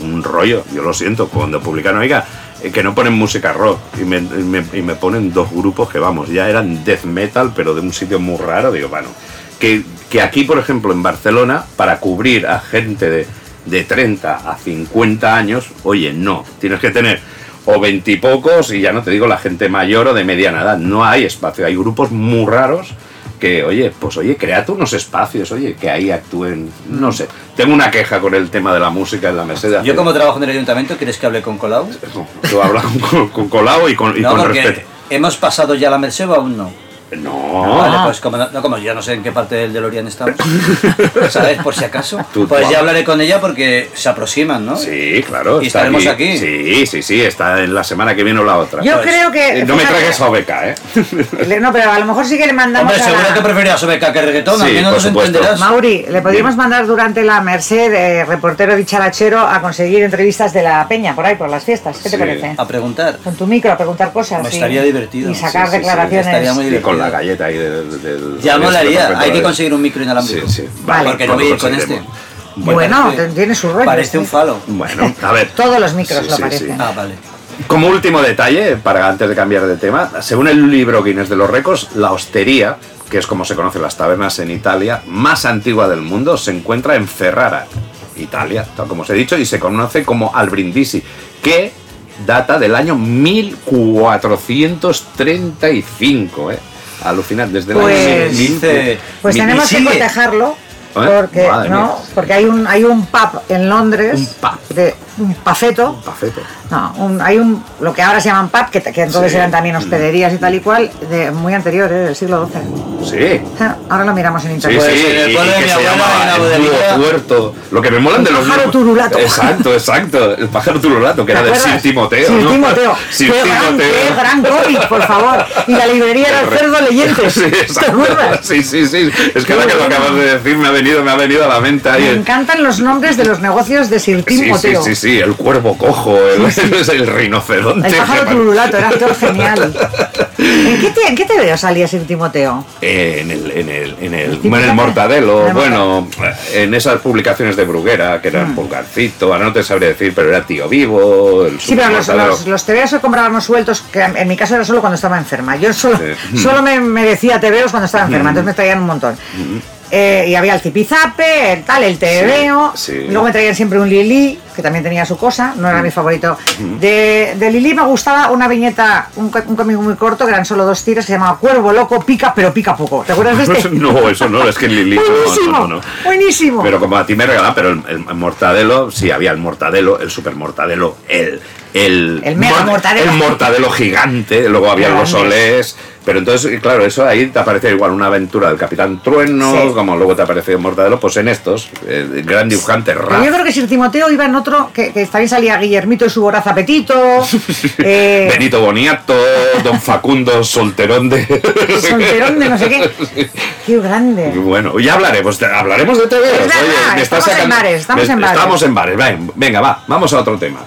un rollo, yo lo siento, cuando publican, oiga, que no ponen música rock y me, y me- y ponen dos grupos que, vamos, ya eran death metal, pero de un sitio muy raro, digo, bueno, que, que aquí, por ejemplo, en Barcelona, para cubrir a gente de, de 30 a 50 años, oye, no, tienes que tener o veintipocos y ya no te digo la gente mayor o de mediana edad, no hay espacio, hay grupos muy raros que, oye, pues oye, créate unos espacios, oye, que ahí actúen, no sé. Tengo una queja con el tema de la música en la Mercedes. Yo como trabajo en el ayuntamiento, ¿quieres que hable con Colau? Tú hablas con, con Colau y con, y No, con respeto. hemos pasado ya la o aún no. No, Vale, pues como, no, como yo no sé en qué parte del DeLorean estamos, ¿sabes? Por si acaso. Tú- Pues ya hablaré con ella porque se aproximan, ¿no? Sí, claro. ¿Y está estaremos aquí? Sí, sí, sí, está en la semana que viene o la otra. Yo Pues, creo que... No me tragues a Obeca, ¿eh? No, pero a lo mejor sí que le mandamos Hombre, a seguro la- que preferías Obeca que reggaetón, Sí, al menos nos supuesto. entenderás. Mauri, le podríamos mandar durante la Merced, eh, reportero dicharachero, a conseguir entrevistas de la peña por ahí, por las fiestas. ¿Qué te parece? A preguntar. Con tu micro, a preguntar cosas. Me y- estaría divertido. Y sacar Sí, sí, sí, declaraciones. estaría muy divertido. La galleta ahí del... del- Ya molaría, hay que conseguir un micro inalámbrico. Sí, sí. Vale. Porque no voy a ir con este. conseguiremos. Bueno, tiene su rollo. Parece un falo. Bueno, a ver. Todos los micros Sí, lo sí, parecen. Ah, vale. Como último detalle, para antes de cambiar de tema, según el libro Guinness de los Récords, la hostería, que es como se conocen las tabernas en Italia, más antigua del mundo, se encuentra en Ferrara, Italia, tal como os he dicho, y se conoce como Al Brindisi, que data del año 1435, ¿eh? Alucinante, desde el Pues- año mil- Dice- Pues tenemos que sigue. ¿Eh? Porque, Madre mía. ¿no? porque hay un hay un pub en Londres Un pub. de un pafeto Pafete. No, un- hay un, lo que ahora se llaman pub, que, que entonces Sí. eran también hospederías y tal y cual, de muy anterior, ¿eh? del siglo XII. Sí. Ah, Ahora lo miramos en Sí, internet. Pues sí, en el y, pueblo y de que mi se abuela el tuerto. Lo que me molan de El los pájaro turulato. Exacto, exacto. El pájaro turulato, que ¿Te era de acuerdas? Sir Timoteo. Sir ¿no? Timoteo. Sir qué, gran, Timoteo. qué gran cómic, por favor. Y la librería era el cerdo leyentes. Sí, ¿Te acuerdas? Sí, sí, sí. Es que ahora que lo acabas de decir me ha venido me ha venido a la mente ahí. Me el- encantan los nombres de los negocios de Sir Sí, sí, Timoteo. sí, sí, el cuervo cojo, el, el rinoceronte. El pájaro turulato, era actor genial. ¿En qué, te, ¿En qué TVO salía Sir Timoteo? Eh, en el, en el, en el, en el de- Mortadelo, en el bueno, en esas publicaciones de Bruguera, que Mm. eran Pulgarcito, ahora no te sabría decir, pero era Tío Vivo, el Sí, pero los, los, los TVOs que comprábamos sueltos, que en mi caso era solo cuando estaba enferma. Yo solo, Sí. solo me, me decía TVOs cuando estaba enferma, entonces me traían un montón. Eh, y había el zipizape, el tal, el sí. Y luego me traían siempre un Lili, que también tenía su cosa, no era mi favorito. De, de Lili me gustaba una viñeta, un, un cómic muy corto, que eran solo dos tiras, que se llamaba Cuervo Loco, pica, pero pica poco. ¿Te acuerdas de este? No, eso no, es que en Lili. buenísimo, no, no, no. buenísimo. Pero como a ti me regalaban, pero el, el mortadelo, sí, había el mortadelo, el super mortadelo, el. El, El mega mortadelo. El mortadelo gigante, luego había los olés. Pero entonces, claro, eso ahí te aparece igual una aventura del Capitán Trueno, Sí. como luego te aparece el mortadelo, pues en estos, el gran dibujante Raf. yo creo que Sir Timoteo iba en otro, que, que también salía Guillermito y su voraz apetito. eh, Benito Boniato, Don Facundo Solterón de. Solterón de no sé qué. Qué grande. Bueno, ya hablaremos, hablaremos de TV. Es estamos en bares, estamos en bares. Estamos en bares, ven, venga, va, vamos a otro tema.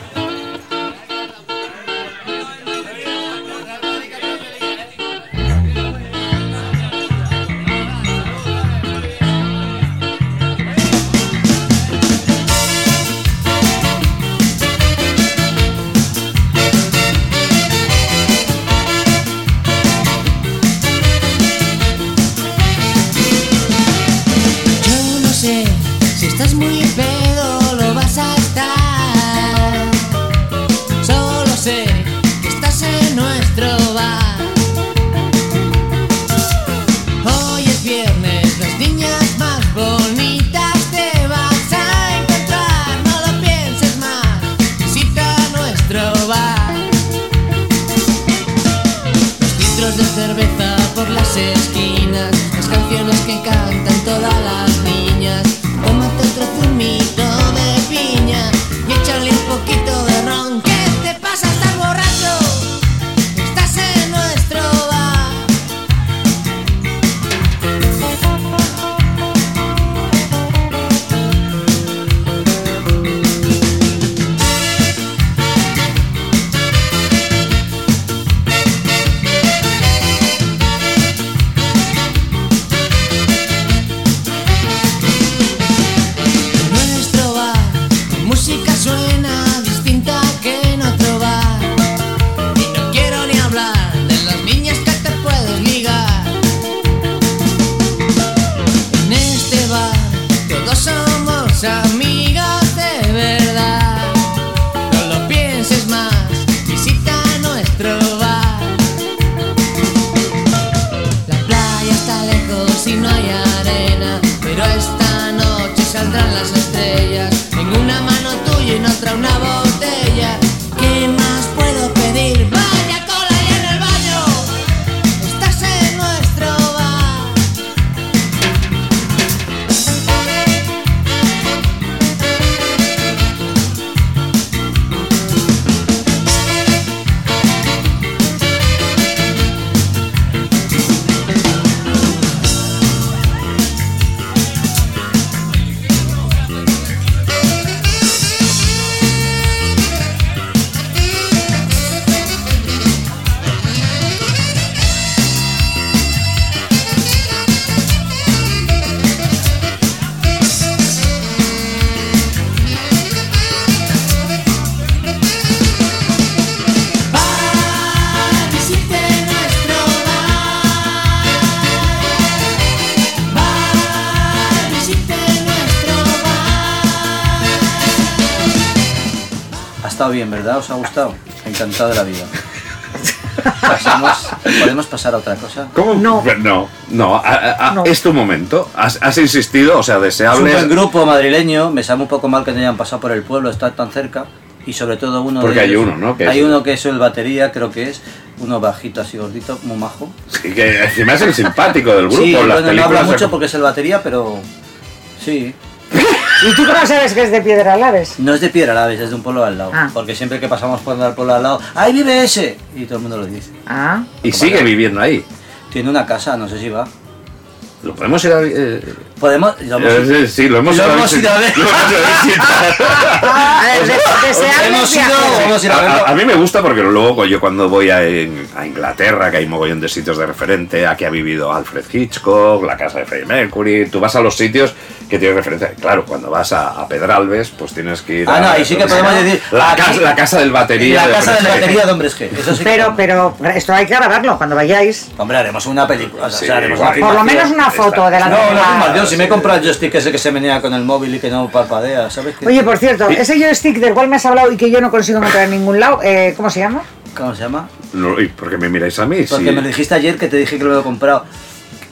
¿Verdad? ¿Os ha gustado? Encantado de la vida. Pasamos, ¿Podemos pasar a otra cosa? ¿Cómo? No. No, no, a- a- No. es tu momento. Has, has insistido, o sea, Es un deseable. buen grupo madrileño, me sabe un poco mal que no hayan pasado por el pueblo, estar tan cerca. Y sobre todo uno Porque de hay ellos- uno, ¿no? Que hay es- uno que es el batería, creo que es. Uno bajito así gordito, muy majo. Y que encima es el simpático del grupo. sí, las bueno, no habla mucho porque es el batería, pero... Sí. ¿Y tú cómo sabes que es de Piedra Lares? No es de Piedra Laves, es de un pueblo al lado. Ah. Porque siempre que pasamos por el pueblo al lado, ¡ahí vive ese! Y todo el mundo lo dice. Ah, Y sigue viviendo ahí. Tiene una casa, no sé si va. Lo podemos ir a... eh, Podemos. lo hemos- eh, sí, lo hemos, Lo ido a hemos ido a ver. Lo hemos ido a visitar. A de- mí me gusta porque luego yo cuando voy a, a Inglaterra, que hay mogollón de sitios de referente, aquí ha vivido Alfred Hitchcock, la casa de Freddie Mercury, tú vas a los sitios que tienes referencia. Claro, cuando vas a, a Pedralbes, pues tienes que ir Ah, a... no, ahí sí que podemos decir. La, aquí- casa, la casa del batería. La de casa de G. batería de hombres G. Eso sí que- Pero, pero esto hay que grabarlo cuando vayáis. Hombre, haremos una película. O sea, Sí, haremos una Por lo menos una foto de la No, no, misma- no, si me he comprado el joystick ese que se menea con el móvil y que no parpadea, ¿sabes qué? Oye, por cierto, ese joystick del cual me has hablado y que yo no consigo encontrar en ningún lado, eh, ¿cómo se llama? ¿Cómo se llama? No, ¿Y por qué me miráis a mí? Porque Sí. me lo dijiste ayer que te dije que lo había comprado.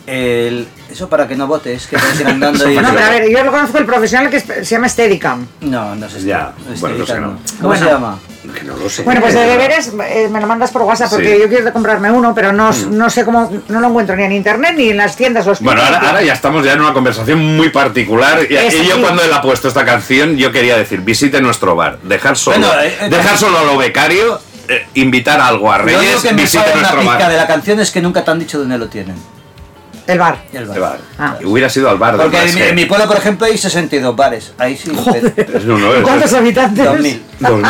El- eso para que no votes, que te andando y... No, pero a ver, yo lo conozco el profesional que es- se llama Steadicam. No, no sé. Ya, no, bueno, no sé, no. ¿Cómo Bueno. se llama? Que no lo sé. Bueno, pues de deberes eh, me lo mandas por WhatsApp porque Sí. yo quiero comprarme uno, pero no, no sé cómo, no lo encuentro ni en internet ni en las tiendas. Los Bueno, ahora, ahora ya estamos ya en una conversación muy particular y, y yo cuando él ha puesto esta canción yo quería decir visite nuestro bar, dejar solo, Bueno, eh, eh, dejar solo a lo becario, eh, invitar algo a Lo único Reyes, que me visite una nuestro pizca bar. de la canción es que nunca te han dicho dónde lo tienen. El bar. El bar. El bar. Ah. Hubiera sido al bar de Porque en mi, en pueblo, por ejemplo, hay 62 bares. Ahí sí. No, no, es- ¿Cuántos habitantes? 2000. Dos mil.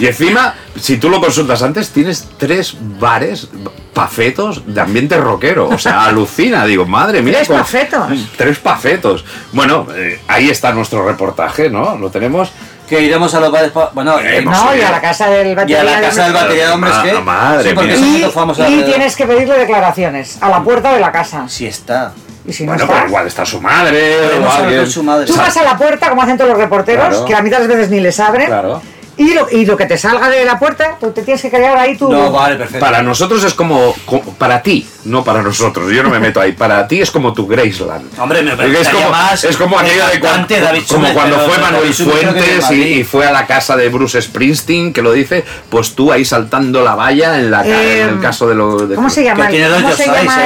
Y encima, si tú lo consultas antes, tienes tres bares pafetos de ambiente rockero. O sea, alucina. Digo, madre mía. ¿Tres con- pafetos? Tres pafetos. Bueno, eh, ahí está nuestro reportaje, ¿no? Lo tenemos. Que iremos a los bares. Bueno, Eh, no y a la casa del y batería. a la de casa del batería de hombres Ah, que. madre sí, porque mía. Y, y tienes que pedirle declaraciones a la puerta de la casa. Si está. Y si no Bueno, está, pero igual está su madre. O alguien. su madre. tú vas a la puerta, como hacen todos los reporteros, Claro. que la mitad de las veces ni les abren. Claro. Y lo, y lo que te salga de la puerta, tú te tienes que callar ahí tú. No, vale, perfecto. Para nosotros es como, co- Para ti, no para nosotros. Yo no me meto ahí. Para ti es como tu Graceland. Hombre, me Porque es como, más es como el aquello de cua- cantante David como cuando pero fue Manuel Fuentes y, fue a la casa de Bruce Springsteen, que lo dice, pues tú ahí saltando la valla en, la, Eh, en el caso de lo de ¿Cómo eh,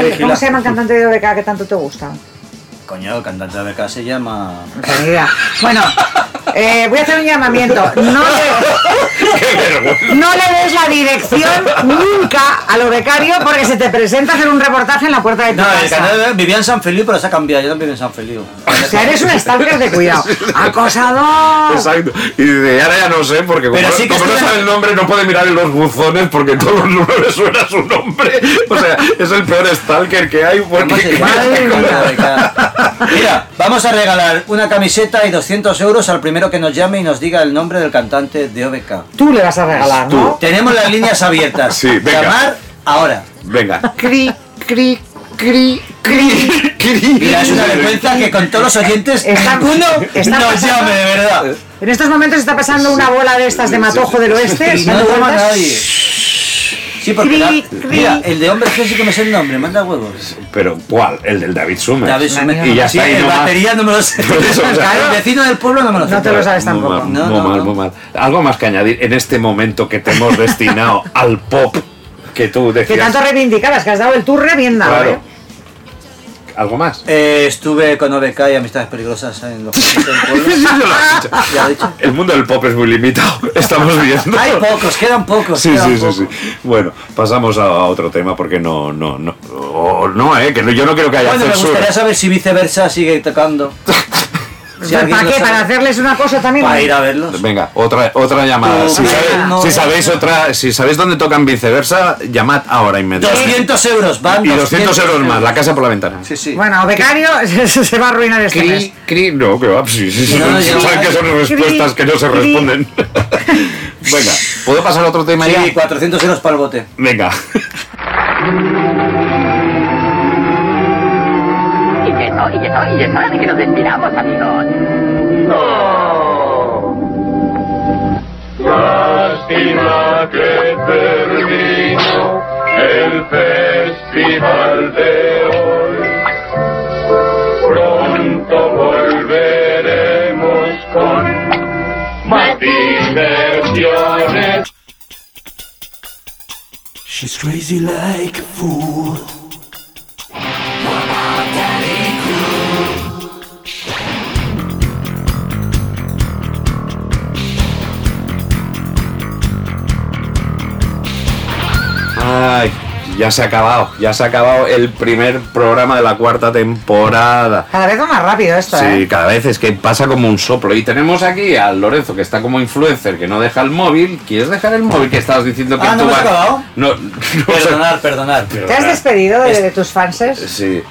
el- vigila. ¿Cómo se llama el cantante de OBK que tanto te gusta? Coño, el cantante de BK se llama. Bueno, eh, voy a hacer un llamamiento. No le, no le des la dirección nunca a lo becario porque se te presenta a hacer un reportaje en la puerta de tu No, el casa. cantante vivía en San Feliu, pero se ha cambiado. Yo no vivo en San Feliu. O sea, eres un stalker de cuidado. ¡Acosador! Exacto. Y de ahora ya no sé, porque como, Pero sí que como no sabe el nombre, no puede mirar en los buzones porque todos los números suena su nombre. O sea, es el peor stalker que hay. ¿Cómo Porque, llama? Mira, vamos a regalar una camiseta y 200 euros al primero que nos llame y nos diga el nombre del cantante de OBK. Tú le vas a regalar, ¿no? Tenemos las líneas abiertas. Sí, venga. Llamar ahora. Venga. Cri, cri, cri, cri. Mira, es una vergüenza que con todos los oyentes Está- ninguno está nos pasando- llame, de verdad. En estos momentos está pasando una bola de estas de matojo del oeste. Y no dando llama a vueltas. nadie. Sí, porque Cri, la- cri. mira, el de hombre G sí que me sé el nombre, manda huevos. Pero, ¿cuál? El del David Summers. David Summers. Y ya Sí, está, y el no más. batería no me lo sé. Por eso, o sea, el vecino del pueblo no me lo sé. No te lo sabes Muy tampoco. mal, No, muy no, mal, no. muy mal. Algo más que añadir en este momento que te hemos destinado al pop que tú Que decías. tanto reivindicabas, que has dado el turre bien dado, Claro. ¿eh? ¿Algo más? Eh, estuve con OBK y Amistades Peligrosas en los. Ya dicho. El mundo del pop es muy limitado, estamos viendo. Hay pocos, quedan pocos. Sí, quedan sí, sí, pocos. sí. Bueno, pasamos a, otro tema porque no, no, no. o no, eh, que no- yo no quiero que haya Bueno, me censura. gustaría saber si viceversa sigue tocando. Si ¿Para qué? sabe. ¿Para hacerles una cosa también? Para ir a verlos. Venga, otra, otra llamada. Si, sabéis- no. si sabéis otra, si sabéis dónde tocan viceversa, llamad ahora inmediatamente. 200 euros, van Y 200 euros más, la casa por la ventana. Sí, sí. Bueno, becario se va a arruinar este mes. Cri, cri, no, que va, sí, sí, sí, No, sí, saben que son respuestas que no se Cri. responden. Venga, ¿puedo pasar a otro tema Sí, ya? 400 euros para el bote. Venga. Y eso, y eso, y es hora de que nos despidamos, amigos. Lástima que terminó el festival de hoy. Pronto volveremos con más diversiones. She's crazy like a fool. Ay, ya se ha acabado, ya se ha acabado el primer programa de la cuarta temporada. Cada vez va más rápido esto, Sí, ¿eh? cada vez es que pasa como un soplo. Y tenemos aquí al Lorenzo, que está como influencer, que no deja el móvil. ¿Quieres dejar el móvil? Que estabas diciendo que Ah, ¿no tú me has vas- acabado? No, no sé. Perdonar, perdonar. ¿Te has despedido de, de tus fanses? Sí.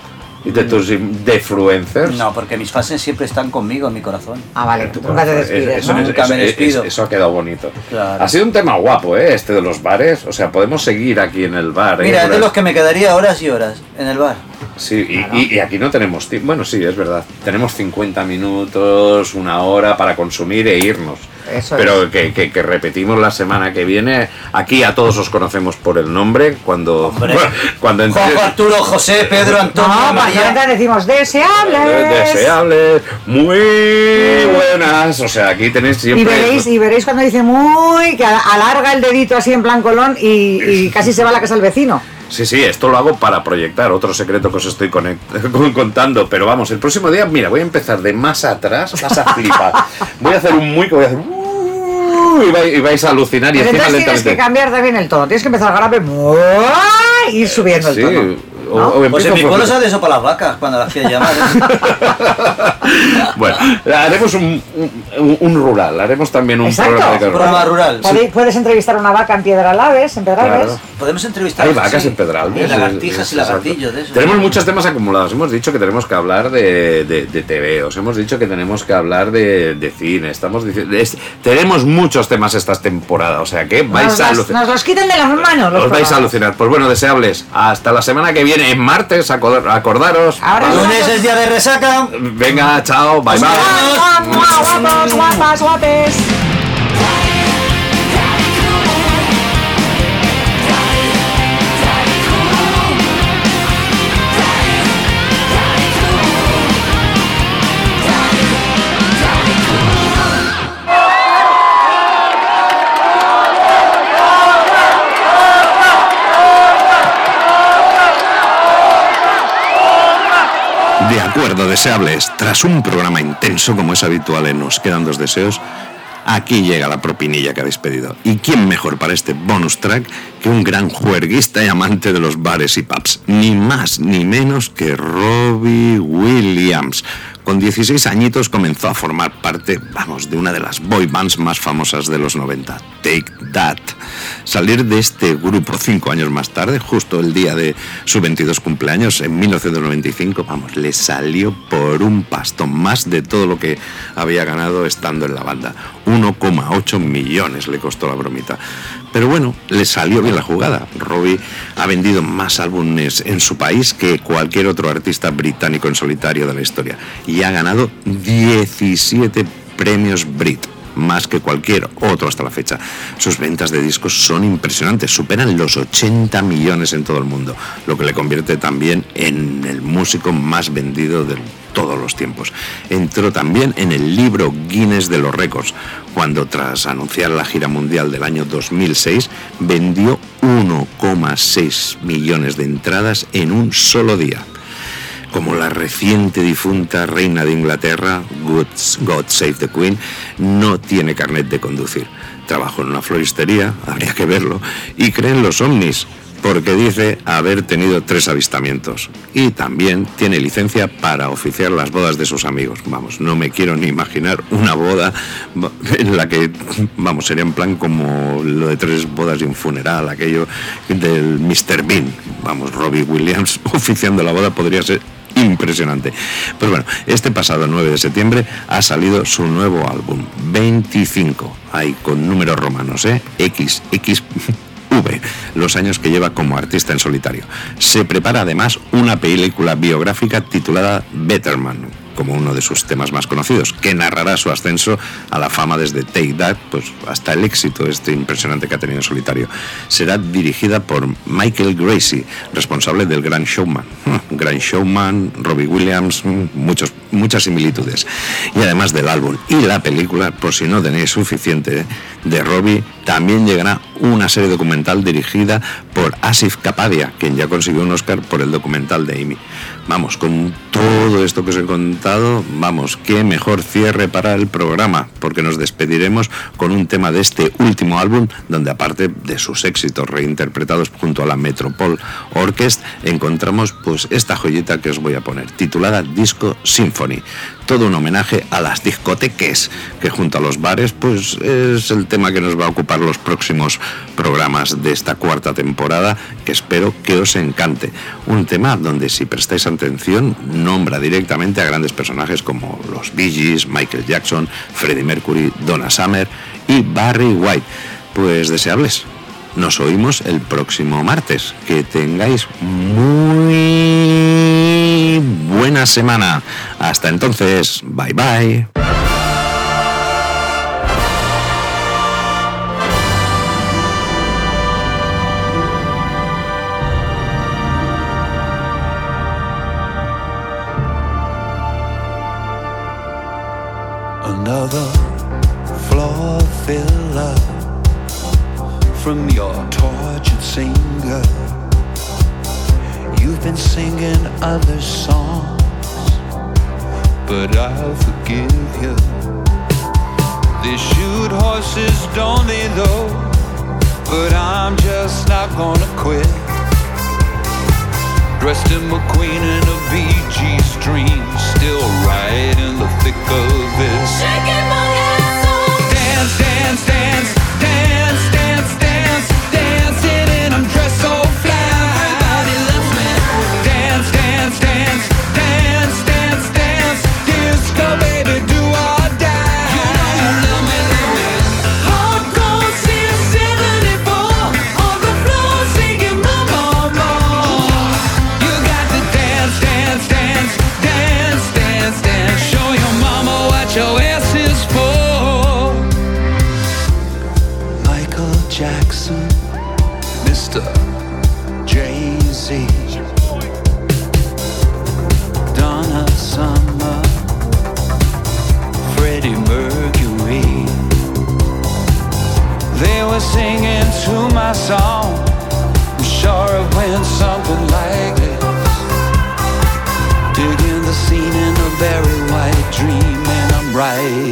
¿Y de tus defluencers? No, porque mis fans siempre están conmigo en mi corazón. Ah, vale, tú nunca te despides, Eso, ¿no? eso- Nunca me despido. eso ha quedado bonito. Claro. Ha sido un tema guapo, ¿eh? Este de los bares. O sea, podemos seguir aquí en el bar. ¿eh? Mira, es de Horas- los que me quedaría horas y horas en el bar. Sí, y, y- y aquí no tenemos tiempo. Bueno, sí, es verdad. Tenemos 50 minutos, una hora para consumir e irnos. Eso Pero que, que- que repetimos la semana que viene. Aquí a todos os conocemos por el nombre. Cuando, Hombre. cuando entre- Arturo, José, Pedro, Antonio, No, María. para decimos deseables. deseables, muy buenas. O sea, aquí tenéis Y siempre. veréis, y veréis cuando dice muy, que alarga el dedito así en plan colón y, y casi se va a la casa del vecino. Sí, sí, esto lo hago para proyectar otro secreto que os estoy contando. Pero vamos, el próximo día, mira, voy a empezar de más atrás, vas a flipar. Voy a hacer un muy que voy a hacer. Y vais, a alucinar y Pero encima entonces tienes que cambiar también el tono. Tienes que empezar grave muy, y ir subiendo el Sí, tono. O, ¿no? o Pues en mi pueblo se hace eso para las vacas cuando las quieren llamar. ¿eh? Bueno, haremos un, un, un rural, haremos también un Exacto. programa de Programa rural. Puedes entrevistar a una vaca en Piedralaves, en Pedralbes. Claro. Podemos entrevistar. Hay vacas sí. en Pedralbes. Lagartijas y lagartillos de eso. Tenemos muchos temas acumulados. Hemos dicho que tenemos que hablar de, de, de TVOs. Hemos dicho que tenemos que hablar de, de cine. Estamos diciendo, es- tenemos muchos temas esta temporada. O sea que vais Nos, a alucinar. nos los quiten de las manos. Los Os vais a alucinar. Pues bueno, deseables. Hasta la semana que viene, en martes, acor- acordaros. Ahora lunes es día de resaca. Venga, chao, bye bye. ¡Guau, guau, guapos, guapas, guapes! De acuerdo, deseables. Tras un programa intenso como es habitual en Nos quedan dos deseos, aquí llega la propinilla que habéis pedido. ¿Y quién mejor para este bonus track que un gran juerguista y amante de los bares y pubs? Ni más ni menos que Robbie Williams. Con 16 añitos comenzó a formar parte, vamos, de una de las boy bands más famosas de los 90, Take That. Salir de este grupo cinco años más tarde, justo el día de su 22 cumpleaños, en 1995, vamos, le salió por un pastón más de todo lo que había ganado estando en la banda. 1,8 millones le costó la bromita. Pero bueno, le salió bien la jugada. Robbie ha vendido más álbumes en su país que cualquier otro artista británico en solitario de la historia. Y ha ganado 17 premios Brit más que cualquier otro hasta la fecha. Sus ventas de discos son impresionantes, superan los 80 millones en todo el mundo, lo que le convierte también en el músico más vendido de todos los tiempos. Entró también en el libro Guinness de los récords, cuando tras anunciar la gira mundial del año 2006 vendió 1,6 millones de entradas en un solo día como la reciente difunta reina de Inglaterra, God Save the Queen, no tiene carnet de conducir. Trabajó en una floristería, habría que verlo, y cree en los ovnis, porque dice haber tenido tres avistamientos. Y también tiene licencia para oficiar las bodas de sus amigos. Vamos, no me quiero ni imaginar una boda en la que, vamos, sería en plan como lo de tres bodas y un funeral, aquello del Mr. Bean. Vamos, Robbie Williams oficiando la boda podría ser impresionante. Pues bueno, este pasado 9 de septiembre ha salido su nuevo álbum, 25, ahí con números romanos, ¿eh? XXV, los años que lleva como artista en solitario. Se prepara además una película biográfica titulada Betterman, como uno de sus temas más conocidos, que narrará su ascenso a la fama desde Take That pues, hasta el éxito este impresionante que ha tenido en solitario. Será dirigida por Michael Gracie, responsable del Gran Showman. Gran Showman, Robbie Williams, hmm, muchos, muchas similitudes. Y además del álbum y la película, por si no tenéis suficiente de Robbie, también llegará una serie documental dirigida por Asif Kapadia, quien ya consiguió un Oscar por el documental de Amy. Vamos, con todo esto que os he contado, vamos, qué mejor cierre para el programa, porque nos despediremos con un tema de este último álbum, donde aparte de sus éxitos reinterpretados junto a la Metropol Orchestra, encontramos pues esta joyita que os voy a poner, titulada Disco Symphony. Todo un homenaje a las discoteques, que junto a los bares, pues es el tema que nos va a ocupar los próximos programas de esta cuarta temporada, que espero que os encante. Un tema donde si prestáis atención, nombra directamente a grandes personajes como los Bee Michael Jackson, Freddie Mercury, Donna Summer y Barry White. Pues deseables. Nos oímos el próximo martes. Que tengáis muy buena semana. Hasta entonces, bye bye. Another floor filler from your tortured singer. You've been singing other songs, but I'll forgive you. They shoot horses, don't they, though? But I'm just not gonna quit. Dressed in McQueen and a BG stream, still right in the thick of it. Shaking my ass off. Oh. Dance, dance, dance, dance, dance, dance,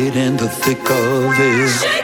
right in the thick of it.